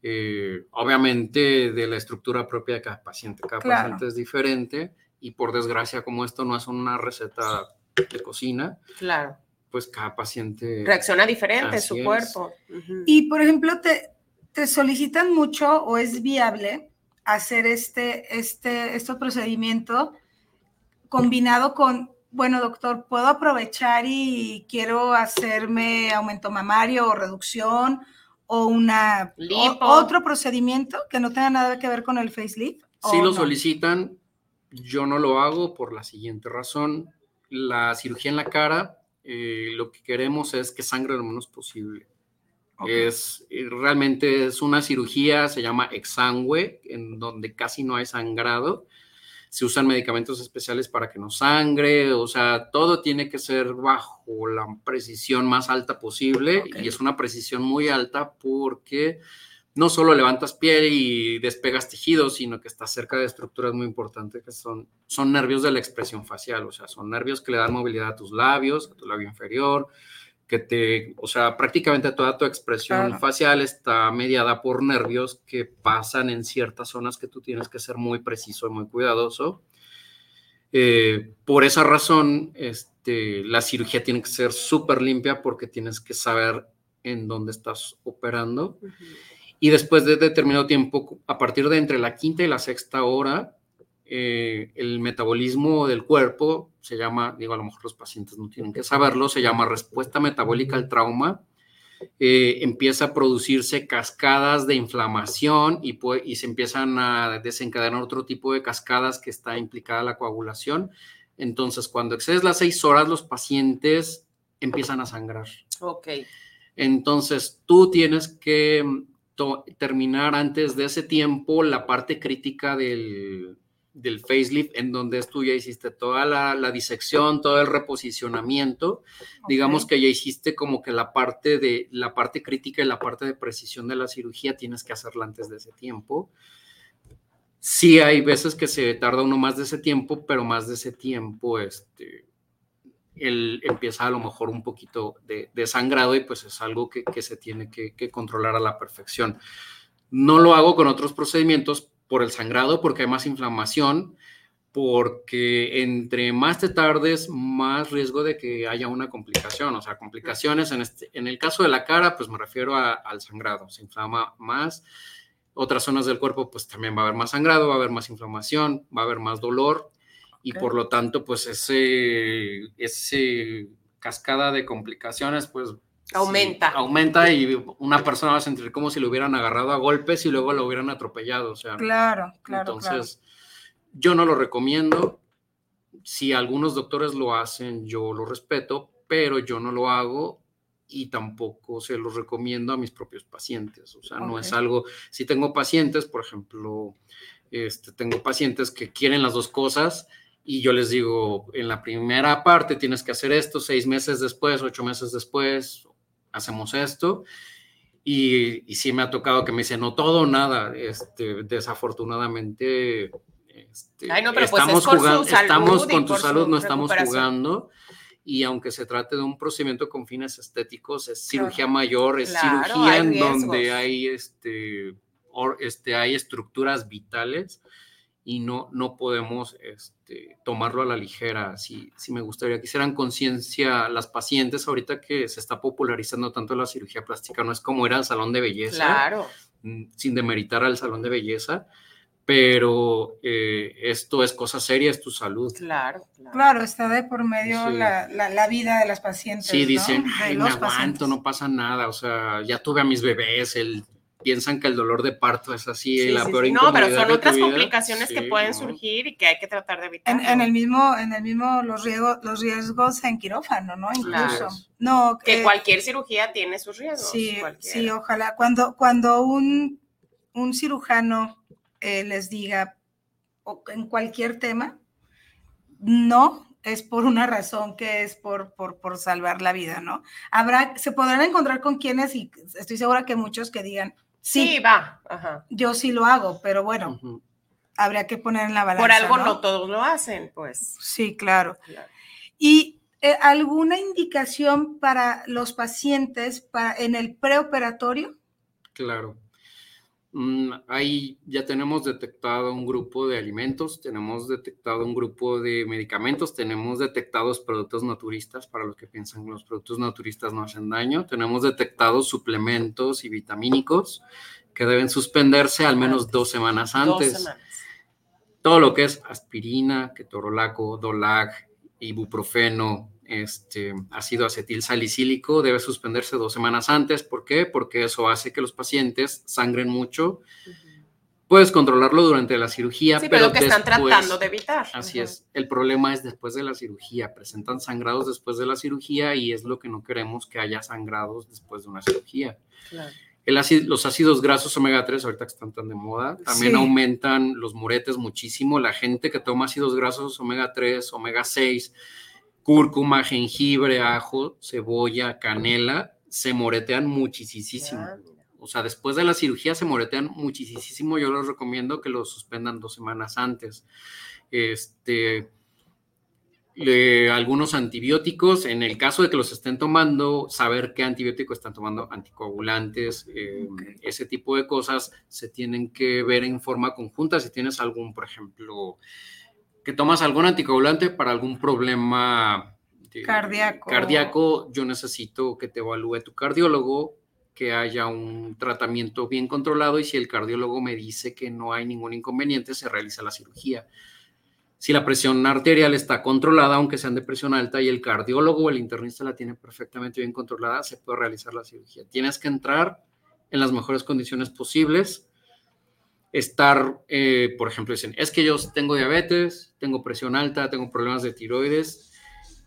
Eh, obviamente de la estructura propia de cada paciente. Cada paciente es diferente y por desgracia como esto no es una receta de cocina, claro. pues cada paciente reacciona diferente su cuerpo. Y por ejemplo, te, te solicitan mucho o es viable hacer este, este, este procedimiento combinado con, bueno, doctor, ¿puedo aprovechar y quiero hacerme aumento mamario o reducción o una otro procedimiento que no tenga nada que ver con el facelift? Sí lo solicitan, yo no lo hago por la siguiente razón. La cirugía en la cara, eh, lo que queremos es que sangre lo menos posible. Es eh, realmente es una cirugía, se llama exsangue, en donde casi no hay sangrado. Se usan medicamentos especiales para que no sangre, o sea, todo tiene que ser bajo la precisión más alta posible y es una precisión muy alta porque no solo levantas piel y despegas tejidos, sino que estás cerca de estructuras muy importantes que son, son nervios de la expresión facial, o sea, son nervios que le dan movilidad a tus labios, a tu labio inferior, que te, o sea, prácticamente toda tu expresión facial está mediada por nervios que pasan en ciertas zonas que tú tienes que ser muy preciso y muy cuidadoso. Eh, por esa razón, este, la cirugía tiene que ser súper limpia porque tienes que saber en dónde estás operando. Y después de determinado tiempo, a partir de entre la quinta y la sexta hora, eh, el metabolismo del cuerpo se llama, digo, a lo mejor los pacientes no tienen que saberlo, se llama respuesta metabólica al trauma. Eh, empieza a producirse cascadas de inflamación y, y se empiezan a desencadenar otro tipo de cascadas que está implicada la coagulación. Entonces, cuando excedes las seis horas, los pacientes empiezan a sangrar. Ok. Entonces, tú tienes que terminar antes de ese tiempo la parte crítica del, del facelift, en donde tú ya hiciste toda la, disección, todo el reposicionamiento. Digamos que ya hiciste como que la parte de la parte crítica y la parte de precisión de la cirugía tienes que hacerla antes de ese tiempo. Sí hay veces que se tarda uno más de ese tiempo, pero más de ese tiempo, este, él empieza a lo mejor un poquito de, sangrado y pues es algo que, se tiene que, controlar a la perfección. No lo hago con otros procedimientos por el sangrado, porque hay más inflamación, porque entre más te tardes, más riesgo de que haya una complicación, o sea, complicaciones en, este, en el caso de la cara, pues me refiero al sangrado, se inflama más. Otras zonas del cuerpo, pues también va a haber más sangrado, va a haber más inflamación, va a haber más dolor. Y por lo tanto, pues ese, ese cascada de complicaciones, pues aumenta. aumenta y una persona va a sentir como si lo hubieran agarrado a golpes y luego lo hubieran atropellado. O sea, claro, claro. Entonces, yo no lo recomiendo. Si algunos doctores lo hacen, yo lo respeto, pero yo no lo hago y tampoco se lo recomiendo a mis propios pacientes. O sea, no es algo, si tengo pacientes, por ejemplo, este, tengo pacientes que quieren las dos cosas y yo les digo, en la primera parte tienes que hacer esto, seis meses después, ocho meses después, hacemos esto. Y, y sí me ha tocado que me dicen, no todo nada. Este, desafortunadamente, este, pues, estamos, jugando, estamos con tu salud, no estamos jugando. Y aunque se trate de un procedimiento con fines estéticos, es cirugía mayor, es cirugía en donde hay, este, este, hay estructuras vitales y no, no podemos este, tomarlo a la ligera. Si, si me gustaría que hicieran conciencia las pacientes ahorita que se está popularizando tanto la cirugía plástica, no es como era el salón de belleza, claro. Mm, sin demeritar al salón de belleza, pero eh, esto es cosa seria, es tu salud. Claro, claro. está de por medio la, la, vida de las pacientes. Sí, dicen, ¿no? me aguanto, no pasa nada, o sea, ya tuve a mis bebés, el piensan que el dolor de parto es así Sí, la sí, peor sí. No, pero son otras complicaciones que pueden no. surgir y que hay que tratar de evitar. En, en el mismo, en el mismo los riesgos, los riesgos en quirófano, ¿no? Incluso. Claro. No, Que eh, cualquier cirugía tiene sus riesgos. Sí, cualquiera. sí, ojalá. Cuando, cuando un, un cirujano eh, les diga o en cualquier tema, no es por una razón que es por, por, por salvar la vida, ¿no? Habrá, se podrán encontrar con quienes, y estoy segura que muchos que digan, sí, Sí, va. Ajá. yo sí lo hago, pero bueno, habría que poner en la balanza. Por algo ¿no? no todos lo hacen, pues. Sí, claro. Claro. ¿Y eh, alguna indicación para los pacientes para, en el preoperatorio? Claro. Mm, ahí ya tenemos detectado un grupo de alimentos, tenemos detectado un grupo de medicamentos, tenemos detectados productos naturistas para los que piensan que los productos naturistas no hacen daño, tenemos detectados suplementos y vitamínicos que deben suspenderse al menos dos semanas Dos antes. semanas. Todo lo que es aspirina, ketorolaco, dolag, ibuprofeno, este, ácido acetil salicílico debe suspenderse dos semanas antes. ¿Por qué? Porque eso hace que los pacientes sangren mucho. Puedes controlarlo durante la cirugía, Sí, pero pero lo que están tratando de evitar. Así es. El problema es después de la cirugía. Presentan sangrados después de la cirugía y es lo que no queremos que haya sangrados después de una cirugía. Claro. El ácido- los ácidos grasos omega 3, ahorita que están tan de moda, también Sí. aumentan los muretes muchísimo. La gente que toma ácidos grasos omega 3, omega 6, cúrcuma, jengibre, ajo, cebolla, canela, se moretean muchísimo. Mira. O sea, después de la cirugía se moretean muchísimo. Yo les recomiendo que los suspendan dos semanas antes. Este, algunos antibióticos, en el caso de que los estén tomando, saber qué antibiótico están tomando, anticoagulantes, eh, ese tipo de cosas se tienen que ver en forma conjunta. Si tienes algún, por ejemplo, que tomas algún anticoagulante para algún problema de- Cardíaco. cardíaco, yo necesito que te evalúe tu cardiólogo, que haya un tratamiento bien controlado y si el cardiólogo me dice que no hay ningún inconveniente, se realiza la cirugía. Si la presión arterial está controlada, aunque sean de presión alta, y el cardiólogo o el internista la tiene perfectamente bien controlada, se puede realizar la cirugía. Tienes que entrar en las mejores condiciones posibles. Estar, eh, por ejemplo, dicen, es que yo tengo diabetes, tengo presión alta, tengo problemas de tiroides.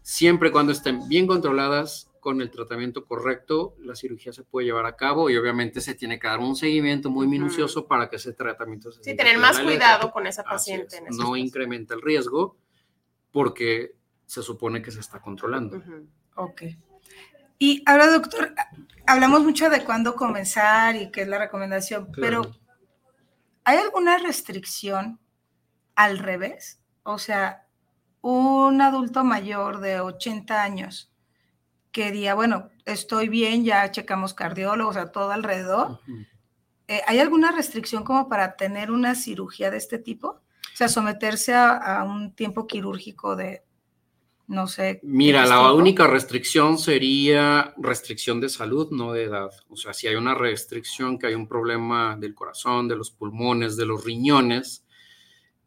Siempre cuando estén bien controladas, con el tratamiento correcto, la cirugía se puede llevar a cabo y obviamente se tiene que dar un seguimiento muy minucioso para que ese tratamiento se Sí, tener más letra. cuidado con esa paciente. es, en No casos. incrementa el riesgo porque se supone que se está controlando. Ujú. Ok. Y ahora, doctor, hablamos mucho de cuándo comenzar y qué es la recomendación, Claro. pero ¿hay alguna restricción al revés? O sea, un adulto mayor de 80 años que diga, bueno, estoy bien, ya checamos cardiólogos, a todo alrededor. Eh, ¿Hay alguna restricción como para tener una cirugía de este tipo? O sea, someterse a, a un tiempo quirúrgico de, no sé. Mira, la tiempo? única restricción sería restricción de salud, no de edad. O sea, si hay una restricción, que hay un problema del corazón, de los pulmones, de los riñones,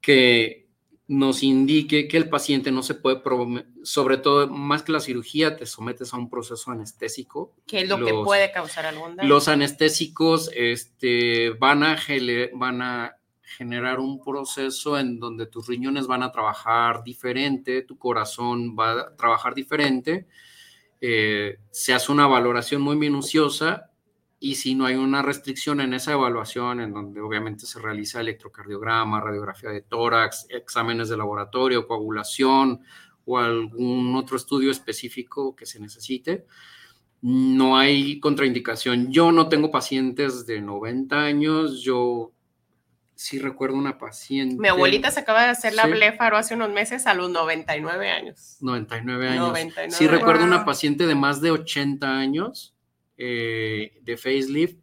que nos indique que el paciente no se puede, sobre todo, más que la cirugía, te sometes a un proceso anestésico. Que es lo que puede causar algún daño. Los anestésicos este, van, a gele- van a generar un proceso en donde tus riñones van a trabajar diferente, tu corazón va a trabajar diferente. eh, se hace una valoración muy minuciosa y si no hay una restricción en esa evaluación, en donde obviamente se realiza electrocardiograma, radiografía de tórax, exámenes de laboratorio, coagulación o algún otro estudio específico que se necesite, no hay contraindicación. Yo no tengo pacientes de 90 años, yo sí recuerdo una paciente. Mi abuelita se acaba de hacer la Sí. blefaro hace unos meses a los 99 años. 99 años. 99 sí recuerdo una paciente de más de 80 años eh, de facelift.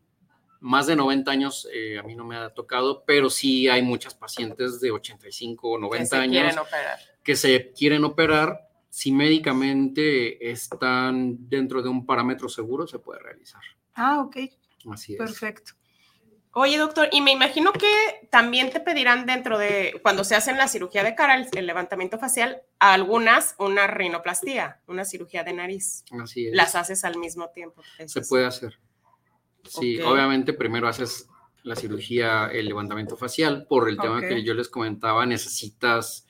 Más de 90 años eh, a mí no me ha tocado, pero sí hay muchas pacientes de 85 o que 90 se años quieren operar. que se quieren operar. Si médicamente están dentro de un parámetro seguro, se puede realizar. Ah, ok, Así es. perfecto. Oye, doctor, y me imagino que también te pedirán dentro de, cuando se hacen la cirugía de cara, el, el levantamiento facial, a algunas una rinoplastía, una cirugía de nariz. Así es. Las haces al mismo tiempo. se puede hacer. Sí, obviamente primero haces la cirugía, el levantamiento facial, por el tema que yo les comentaba, necesitas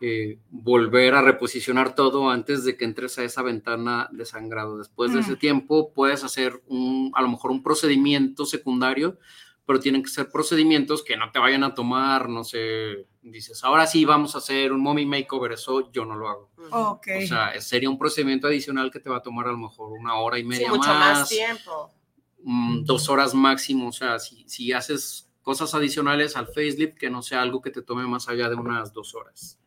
eh, volver a reposicionar todo antes de que entres a esa ventana de sangrado. Después de Mm. ese tiempo puedes hacer un, a lo mejor un procedimiento secundario, pero tienen que ser procedimientos que no te vayan a tomar, no sé, dices, ahora sí vamos a hacer un mommy makeover, eso yo no lo hago. Ok. O sea, sería un procedimiento adicional que te va a tomar a lo mejor una hora y Sí, media mucho más, más tiempo. mm, dos horas máximo. O sea, si, si haces cosas adicionales al facelift, que no sea algo que te tome más allá de unas dos horas.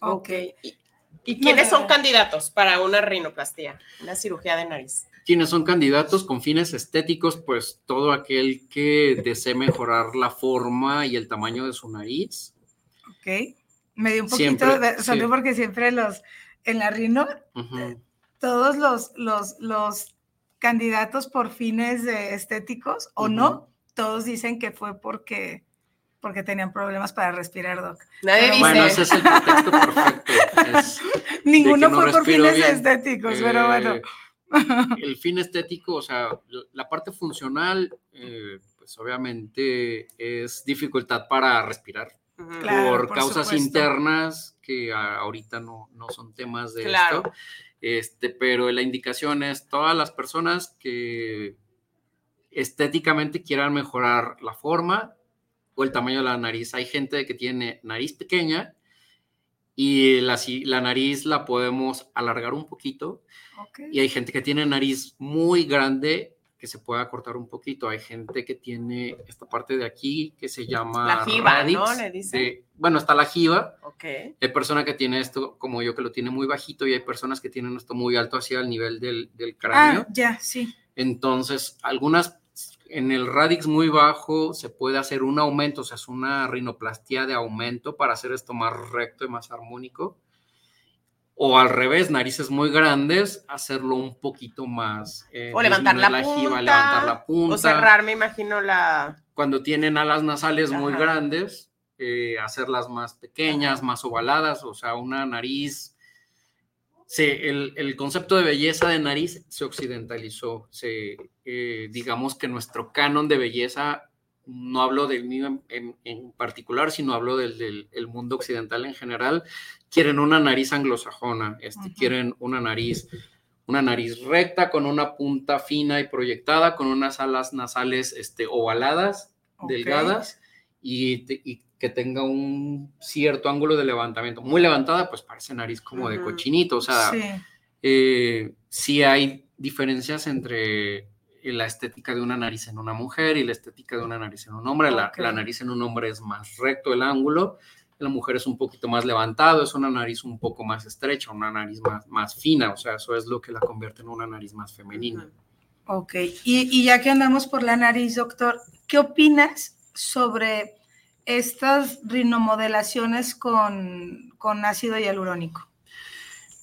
ok. ¿Y, y quiénes son candidatos para una rinoplastía, una cirugía de nariz? Quienes son candidatos con fines estéticos, pues todo aquel que desee mejorar la forma y el tamaño de su nariz. Ok. Me dio un poquito Siempre, de sonrío sí. porque siempre los, en la rino, Ujú. todos los, los, los candidatos por fines de estéticos o Ujú. no, todos dicen que fue porque, porque tenían problemas para respirar, Doc. Nadie Pero dice. Bueno, ese es el pretexto perfecto. Es- Ninguno no fue por fines bien. estéticos, pero bueno. El fin estético, o sea, la parte funcional, eh, pues obviamente es dificultad para respirar. Claro, por, por causas supuesto. internas que a- ahorita no, no son temas de Claro. esto. Este, pero la indicación es todas las personas que estéticamente quieran mejorar la forma o el tamaño de la nariz. Hay gente que tiene nariz pequeña y la, si- la nariz la podemos alargar un poquito y hay gente que tiene nariz muy grande que se puede acortar un poquito. Hay gente que tiene esta parte de aquí que se llama La jiba, radix, ¿no? Le dicen. de- bueno, está la jiba. Ok. Hay personas que tienen esto como yo que lo tiene muy bajito y hay personas que tienen esto muy alto hacia el nivel del, del cráneo. Ah, ya, sí. Entonces, algunas en el radix muy bajo se puede hacer un aumento, o sea, es una rinoplastia de aumento para hacer esto más recto y más armónico. O al revés, narices muy grandes, hacerlo un poquito más. eh, O levantar la disminuir punta, levantar la punta. O cerrar, me imagino, la. Cuando tienen alas nasales muy grandes, eh, hacerlas más pequeñas, más ovaladas, o sea, una nariz. Se, el, el concepto de belleza de nariz se occidentalizó. Se, eh, digamos que nuestro canon de belleza, no hablo del mío en, en- en particular, sino hablo del, del el mundo occidental en general, quieren una nariz anglosajona, este, quieren una nariz, una nariz recta con una punta fina y proyectada, con unas alas nasales este, ovaladas, delgadas y, y que tenga un cierto ángulo de levantamiento. Muy levantada, pues parece nariz como de Ujú. cochinito, o sea, Sí. eh, sí hay diferencias entre la estética de una nariz en una mujer y la estética de una nariz en un hombre. La, la nariz en un hombre es más recto el ángulo, la mujer es un poquito más levantado, es una nariz un poco más estrecha, una nariz más, más fina, o sea, eso es lo que la convierte en una nariz más femenina. Ok, y, y ya que andamos por la nariz, doctor, ¿qué opinas sobre estas rinomodelaciones con, con ácido hialurónico?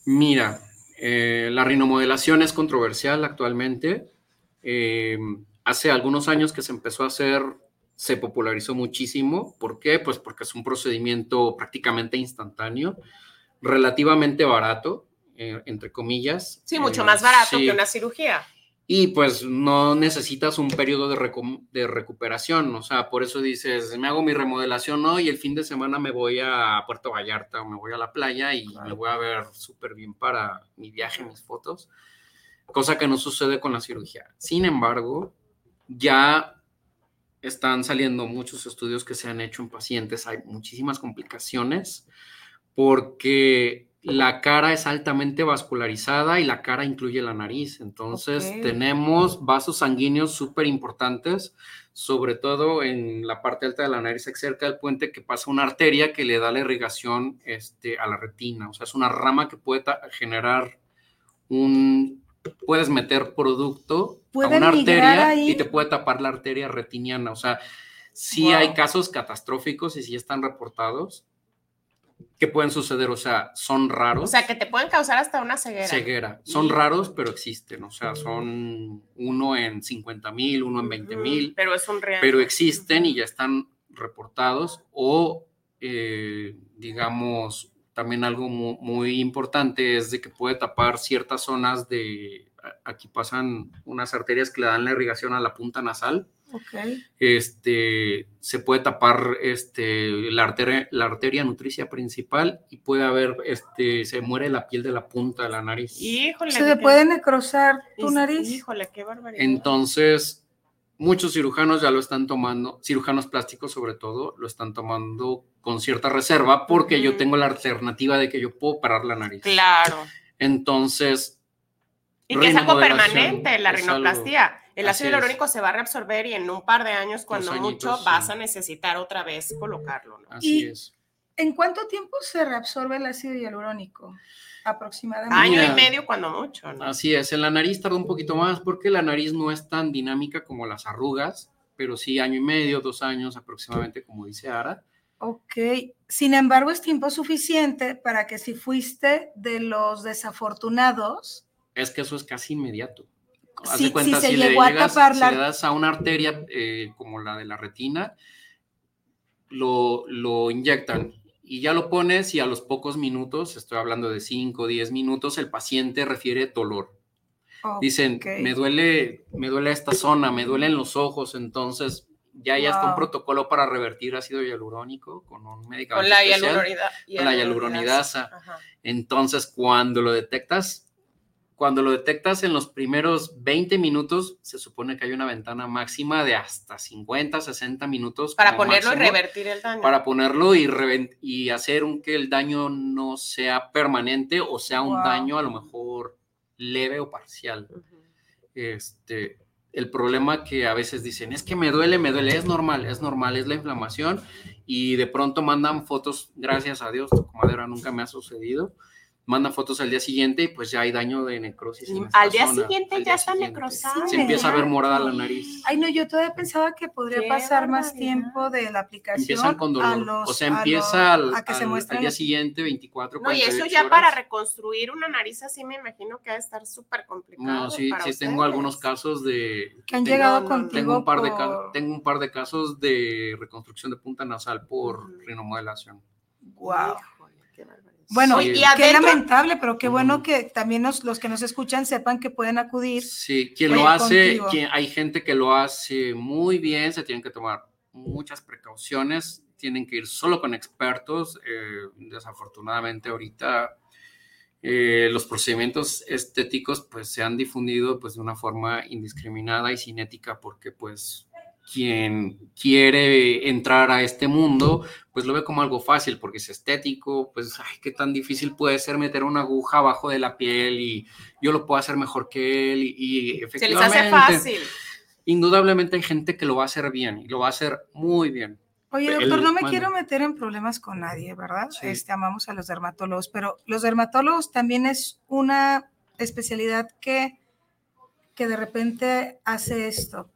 Mira, eh, la rinomodelación es controversial actualmente. Eh, hace algunos años que se empezó a hacer, se popularizó muchísimo. ¿Por qué? Pues porque es un procedimiento prácticamente instantáneo, relativamente barato, eh, entre comillas. Sí, mucho Eh, más barato sí. que una cirugía. Y pues no necesitas un periodo de, recu- de recuperación, o sea, por eso dices, me hago mi remodelación hoy y el fin de semana me voy a Puerto Vallarta o me voy a la playa y me voy a ver súper bien para mi viaje, mis fotos, cosa que no sucede con la cirugía. Sin embargo, ya están saliendo muchos estudios que se han hecho en pacientes, hay muchísimas complicaciones porque la cara es altamente vascularizada y la cara incluye la nariz. Entonces tenemos vasos sanguíneos súper importantes, sobre todo en la parte alta de la nariz, cerca del puente, que pasa una arteria que le da la irrigación este, a la retina. O sea, es una rama que puede generar un... Puedes meter producto a ¿Puede una arteria ahí? y te puede tapar la arteria retiniana. O sea, sí Wow. hay casos catastróficos y sí están reportados que pueden suceder, o sea, son raros. O sea, que te pueden causar hasta una ceguera. ceguera. Son Y- raros, pero existen, o sea, son uno en 50 mil, uno en 20 Ujú, mil, Pero es un real. pero existen y ya están reportados o, eh, digamos, también algo mu- muy, importante es de que puede tapar ciertas zonas de aquí pasan unas arterias que le dan la irrigación a la punta nasal. Ok. Este, se puede tapar este, la, arteria, la arteria nutricia principal y puede haber, este, se muere la piel de la punta de la nariz. Híjole. ¿Se le qué- puede necrosar tu nariz? Híjole, qué barbaridad. Entonces, muchos cirujanos ya lo están tomando, cirujanos plásticos sobre todo, lo están tomando con cierta reserva porque yo tengo la alternativa de que yo puedo operar la nariz. Claro. Entonces, Y que es algo permanente, la rinoplastía. El así ácido es. hialurónico se va a reabsorber y en un par de años, cuando añitos, mucho, sí. vas a necesitar otra vez colocarlo. ¿no? así Y- es. ¿En cuánto tiempo se reabsorbe el ácido hialurónico? Aproximadamente. Año y medio, cuando mucho. ¿no? Así es, en la nariz tarda un poquito más porque la nariz no es tan dinámica como las arrugas, pero sí año y medio, dos años aproximadamente, como dice Ara. Ok. Sin embargo, es tiempo suficiente para que si fuiste de los desafortunados, Es que eso es casi inmediato. Haz Si- de cuenta, si se le llegó a tapar si le das a una arteria eh, como la de la retina, lo, lo inyectan y ya lo pones y a los pocos minutos, estoy hablando de 5 o 10 minutos, el paciente refiere dolor. Dicen, me duele, me duele esta zona, me duelen los ojos, entonces ya hay hasta un Wow. protocolo para revertir ácido hialurónico con un medicamento Con la especial. hialuronida- con la hialuronidasa. Ajá. Entonces, cuando lo detectas, cuando lo detectas en los primeros 20 minutos, se supone que hay una ventana máxima de hasta 50, 60 minutos. Para ponerlo y máximo, revertir el daño. Para ponerlo y, y hacer un que el daño no sea permanente o sea un Wow. daño a lo mejor leve o parcial. Ujú. Este, el problema que a veces dicen es que me duele, me duele, es normal, es normal, es la inflamación y de pronto mandan fotos, gracias a Dios, madera nunca me ha sucedido, mandan fotos al día siguiente y pues ya hay daño de necrosis. en Al día zona, siguiente al ya día está siguiente. necrosada. Se empieza a ver morada la nariz. Ay, no, yo todavía pensaba que podría Qué pasar más tiempo de la aplicación. Empiezan con a dolor. los- o sea, a empieza los- al, a que se al- muestren al día los- siguiente, 24, No, y eso 48 ya horas. para reconstruir una nariz así me imagino que va a estar súper complicado. No, sí, para sí tengo algunos casos de... que han tengo- llegado contigo. Tengo un, par de tengo un par de casos de reconstrucción de punta nasal por Ujú. rinomodelación. Wow. Híjole, qué barbaridad. Bueno, Sí. y qué adentro- lamentable, pero qué bueno que también nos- los que nos escuchan sepan que pueden acudir. Sí, quien lo hace, contigo. quien, hay gente que lo hace muy bien, se tienen que tomar muchas precauciones, tienen que ir solo con expertos. eh, desafortunadamente ahorita eh, los procedimientos estéticos pues se han difundido pues de una forma indiscriminada y sin ética porque pues quien quiere entrar a este mundo pues lo ve como algo fácil porque es estético, pues ay, qué tan difícil puede ser meter una aguja abajo de la piel y yo lo puedo hacer mejor que él y, y Se les efectivamente hace fácil. indudablemente hay gente que lo va a hacer bien y lo va a hacer muy bien. Oye, El- doctor, no me mande. quiero meter en problemas con nadie, ¿verdad? Sí. Este, amamos a los dermatólogos, pero los dermatólogos también es una especialidad que, que de repente hace esto.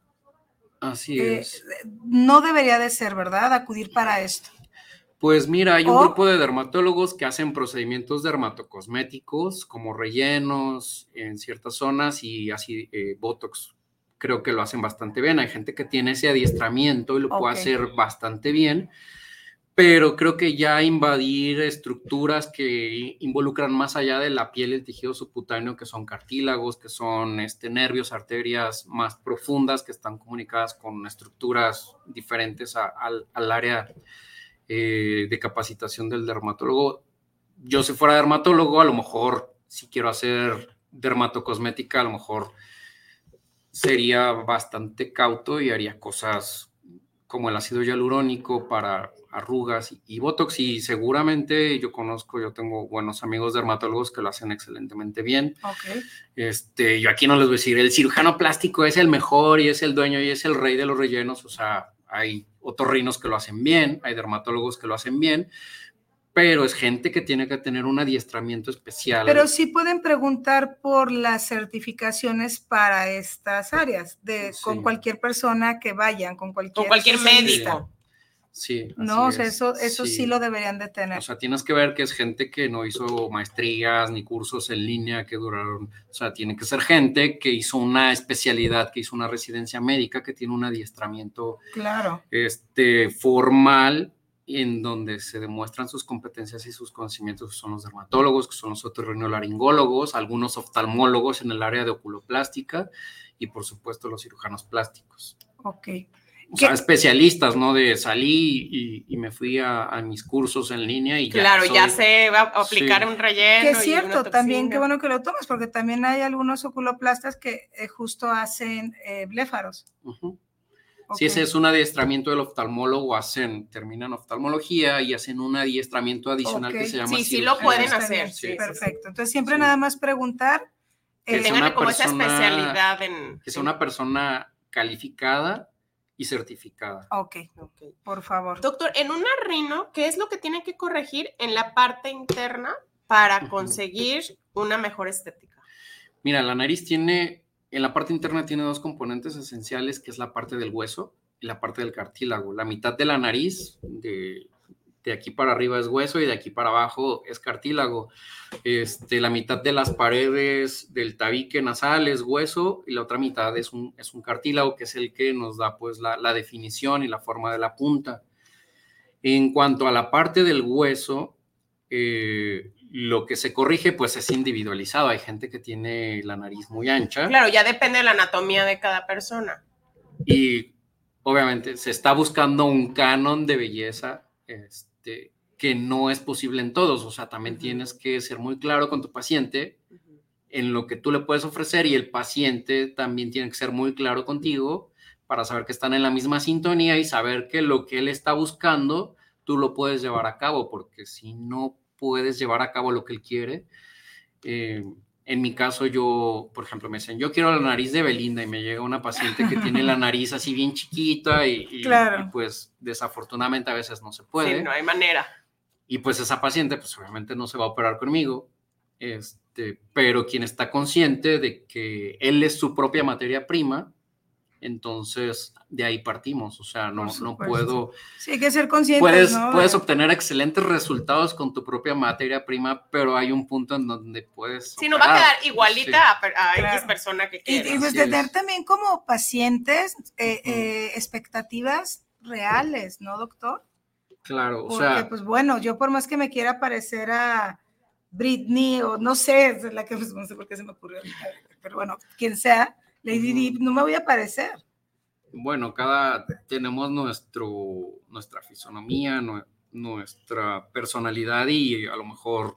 Así Eh, es. no debería de ser, ¿verdad? Acudir para esto. Pues mira, hay un O- grupo de dermatólogos que hacen procedimientos dermatocosméticos como rellenos en ciertas zonas y así eh, Botox. Creo que lo hacen bastante bien. Hay gente que tiene ese adiestramiento y lo puede hacer bastante bien, pero creo que ya invadir estructuras que involucran más allá de la piel el tejido subcutáneo, que son cartílagos, que son este, nervios, arterias más profundas que están comunicadas con estructuras diferentes a- al, al área eh, de capacitación del dermatólogo. Yo si fuera dermatólogo, a lo mejor si quiero hacer dermatocosmética, a lo mejor sería bastante cauto y haría cosas como el ácido hialurónico para arrugas y, y botox y seguramente yo conozco, yo tengo buenos amigos dermatólogos que lo hacen excelentemente bien. Este, yo aquí no les voy a decir, el cirujano plástico es el mejor y es el dueño y es el rey de los rellenos, o sea, hay otorrinos que lo hacen bien, hay dermatólogos que lo hacen bien, pero es gente que tiene que tener un adiestramiento especial. Pero sí pueden preguntar por las certificaciones para estas áreas, de, Sí. con cualquier persona que vayan, con cualquier, Con cualquier médico. Sí, No, o sea, es, eso, eso sí. lo deberían de tener. O sea, tienes que ver que es gente que no hizo maestrías ni cursos en línea que duraron. O sea, tiene que ser gente que hizo una especialidad, que hizo una residencia médica, que tiene un adiestramiento claro. este, formal en donde se demuestran sus competencias y sus conocimientos, que son los dermatólogos, que son los otorrinolaringólogos, algunos oftalmólogos en el área de oculoplástica y por supuesto los cirujanos plásticos. Ok. O sea, especialistas, ¿no? De salí y, me fui a, mis cursos en línea y ya. Claro, ya sé va a aplicar un relleno. Que es cierto, también qué bueno que lo tomas, porque también hay algunos oculoplastas que eh, justo hacen eh, bléfaros. Si ese es un adiestramiento del oftalmólogo, hacen, terminan oftalmología y hacen un adiestramiento adicional que se llama. Sí, sí lo pueden hacer. Sí, perfecto. Entonces siempre nada más preguntar. Que tengan como esa especialidad en. Que sea una persona calificada y certificada. Ok, por favor. Doctor, en una rino, ¿qué es lo que tiene que corregir en la parte interna para conseguir una mejor estética? Mira, la nariz tiene en la parte interna tiene dos componentes esenciales, que es la parte del hueso y la parte del cartílago. La mitad de la nariz, de, aquí para arriba es hueso y de aquí para abajo es cartílago. Este, la mitad de las paredes del tabique nasal es hueso y la otra mitad es un, es un cartílago, que es el que nos da pues la, la definición y la forma de la punta. En cuanto a la parte del hueso, eh, lo que se corrige pues es individualizado. Hay gente que tiene la nariz muy ancha. Claro, ya depende de la anatomía de cada persona. Y obviamente se está buscando un canon de belleza este, que no es posible en todos. O sea, también tienes que ser muy claro con tu paciente en lo que tú le puedes ofrecer y el paciente también tiene que ser muy claro contigo para saber que están en la misma sintonía y saber que lo que él está buscando tú lo puedes llevar a cabo, porque si no puedes llevar a cabo lo que él quiere. Eh, en mi caso, yo, por ejemplo, me dicen, yo quiero la nariz de Belinda y me llega una paciente que tiene la nariz así bien chiquita y, pues desafortunadamente a veces no se puede. Sí, no hay manera. Y pues esa paciente, pues obviamente no se va a operar conmigo, este, pero quien está consciente de que él es su propia materia prima, entonces, de ahí partimos, o sea, no, no puedo... Sí, hay que ser consciente. Puedes, puedes obtener excelentes resultados con tu propia materia prima, pero hay un punto en donde puedes... Sí, no va a quedar igualita a, X persona que quieras. Y, pues tener también como pacientes eh, eh, expectativas reales, ¿no, doctor? Claro, o Porque, pues bueno, yo por más que me quiera parecer a Britney o no sé, es la que pues, no sé por qué se me ocurrió, pero bueno, quien sea, Lady no me voy a parecer. Bueno, cada tenemos nuestro, nuestra fisonomía, nuestra personalidad y a lo mejor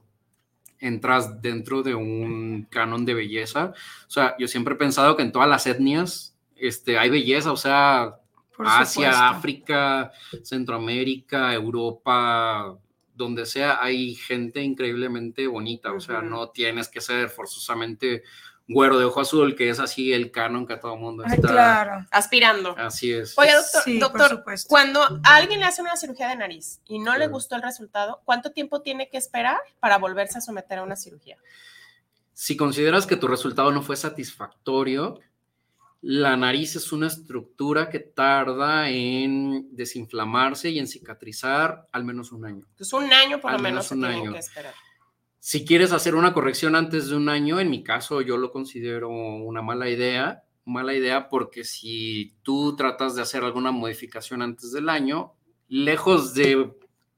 entras dentro de un canon de belleza. O sea, yo siempre he pensado que en todas las etnias este, hay belleza, o sea, Asia, África, Centroamérica, Europa, donde sea, hay gente increíblemente bonita, o sea, no tienes que ser forzosamente güero de ojo azul, que es así el canon que todo el mundo está aspirando. Así es. Oye, doctor, doctor cuando a alguien le hace una cirugía de nariz y no le gustó el resultado, ¿cuánto tiempo tiene que esperar para volverse a someter a una cirugía? Si consideras que tu resultado no fue satisfactorio, la nariz es una estructura que tarda en desinflamarse y en cicatrizar al menos un año. Entonces, un año por lo menos, un año. que esperar. Si quieres hacer una corrección antes de un año, en mi caso yo lo considero una mala idea, mala idea porque si tú tratas de hacer alguna modificación antes del año, lejos de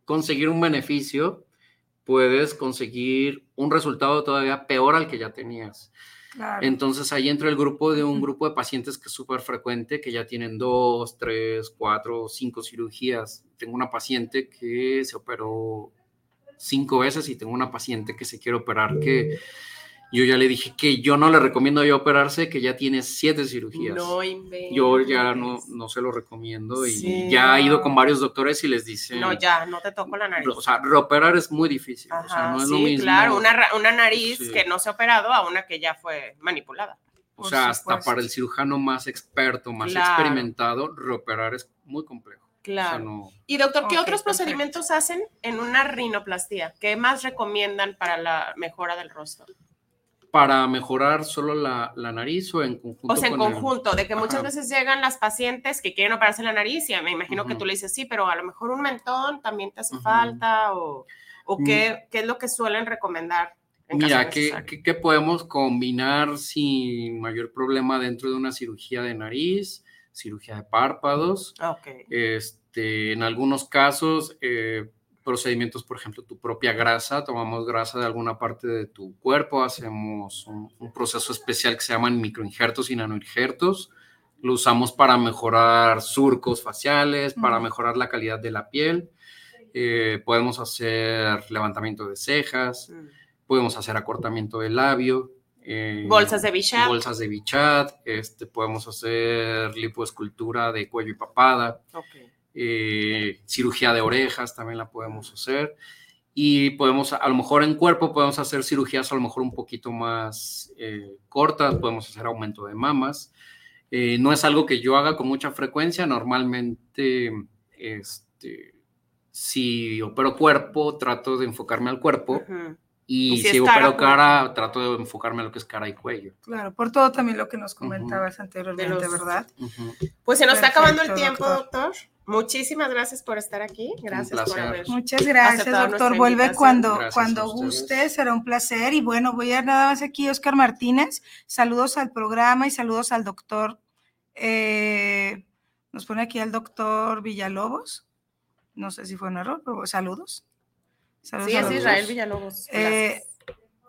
conseguir un beneficio, puedes conseguir un resultado todavía peor al que ya tenías. Entonces ahí entra el grupo de un grupo de pacientes que es súper frecuente, que ya tienen dos, tres, cuatro, cinco cirugías. Tengo una paciente que se operó cinco veces y tengo una paciente que se quiere operar que yo ya le dije que yo no le recomiendo ya operarse, que ya tiene siete cirugías. No Yo ya no, no se lo recomiendo y ya he ido con varios doctores y les dicen... No, ya, no te toco la nariz. O sea, reoperar es muy difícil. o sea, no es lo mismo. claro, una, una nariz que no se ha operado a una que ya fue manipulada. O sea, hasta para el cirujano más experto, más experimentado, reoperar es muy complejo. Claro. Y doctor, ¿qué otros procedimientos hacen en una rinoplastía? ¿Qué más recomiendan para la mejora del rostro? Para mejorar solo la, nariz o en conjunto. O sea, en conjunto, de que muchas veces llegan las pacientes que quieren operarse la nariz y me imagino que tú le dices, sí, pero a lo mejor un mentón también te hace falta o, o mm. qué, qué, es lo que suelen recomendar. Mira, ¿qué, ¿qué, podemos combinar sin mayor problema dentro de una cirugía de nariz? Cirugía de párpados. Ok. Este, en algunos casos, eh, procedimientos, por ejemplo, tu propia grasa, tomamos grasa de alguna parte de tu cuerpo, hacemos un, un proceso especial que se llaman microinjertos y nanoinjertos. Lo usamos para mejorar surcos faciales, para mejorar la calidad de la piel. Eh, podemos hacer levantamiento de cejas, Mm. podemos hacer acortamiento de labio. Eh, Bolsas de Bichat. Bolsas de Bichat. Este, podemos hacer lipoescultura de cuello y papada. Ok. eh, cirugía de orejas también la podemos hacer. Y podemos, a lo mejor en cuerpo, podemos hacer cirugías a lo mejor un poquito más eh, cortas, podemos hacer aumento de mamas. Eh, no es algo que yo haga con mucha frecuencia, normalmente, este, si opero cuerpo, trato de enfocarme al cuerpo. Y, Y si si, es cara, pues- cara, trato de enfocarme a lo que es cara y cuello. Claro, por todo también lo que nos comentabas anteriormente, De los- ¿verdad? Pues se nos está acabando el tiempo, doctor. Muchísimas gracias por estar aquí. Gracias por haber. Muchas gracias, doctor. Vuelve cuando, Gracias cuando guste, será un placer. Y bueno, voy a nada más aquí, Oscar Martínez. Saludos al programa y saludos al doctor. eh, nos pone aquí al doctor Villalobos. No sé si fue un error, pero saludos. Saludos Sí, es. Israel Villalobos. Eh.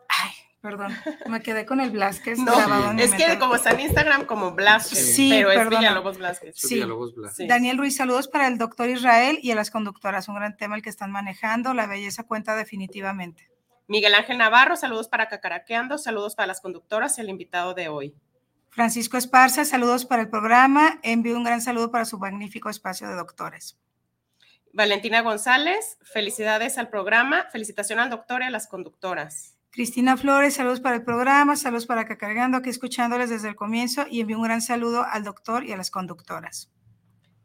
Ay, perdón, me quedé con el Blasquez No, grabado en mi es que como está en Instagram como Blasquez, Sí, pero es. Villalobos Blasquez. Sí. Villalobos Blas. Sí. Daniel Ruiz, saludos para el doctor Israel y a las conductoras. Un gran tema el que están manejando. La belleza cuenta definitivamente. Miguel Ángel Navarro, saludos para Cacaraqueando, saludos para las conductoras y el invitado de hoy. Francisco Esparza, saludos para el programa. Envío un gran saludo para su magnífico espacio de doctores. Valentina González, felicidades al programa, felicitación al doctor y a las conductoras. Cristina Flores, saludos para el programa, saludos para Cacargando, aquí escuchándoles desde el comienzo y envío un gran saludo al doctor y a las conductoras.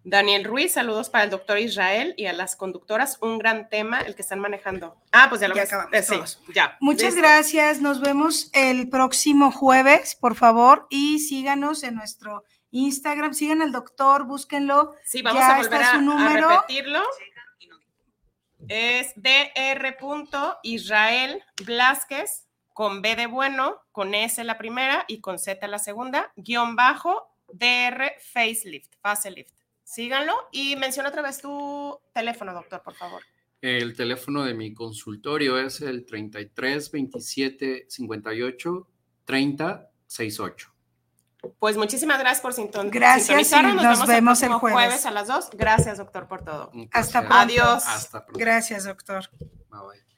Daniel Ruiz, saludos para el doctor Israel y a las conductoras, un gran tema el que están manejando. Ah, pues ya lo Ya acabamos Eh, sí, ya. Muchas listo. gracias, nos vemos el próximo jueves, por favor, y síganos en nuestro Instagram, sigan al doctor, búsquenlo. Sí, vamos Ya a volver está a, su a número. repetirlo. Es dr. Israel Blasquez con B de bueno, con S la primera y con Z la segunda, guion bajo dr facelift, facelift. Síganlo y menciona otra vez tu teléfono, doctor, por favor. El teléfono de mi consultorio es el 33 27 58 30 68. Pues muchísimas gracias por sinton Gracias sintonizarnos. y Nos, nos vemos, vemos el jueves. a las 2. Gracias, doctor, por todo. Hasta pronto. Adiós. Hasta pronto. Gracias, doctor. Bye, bye.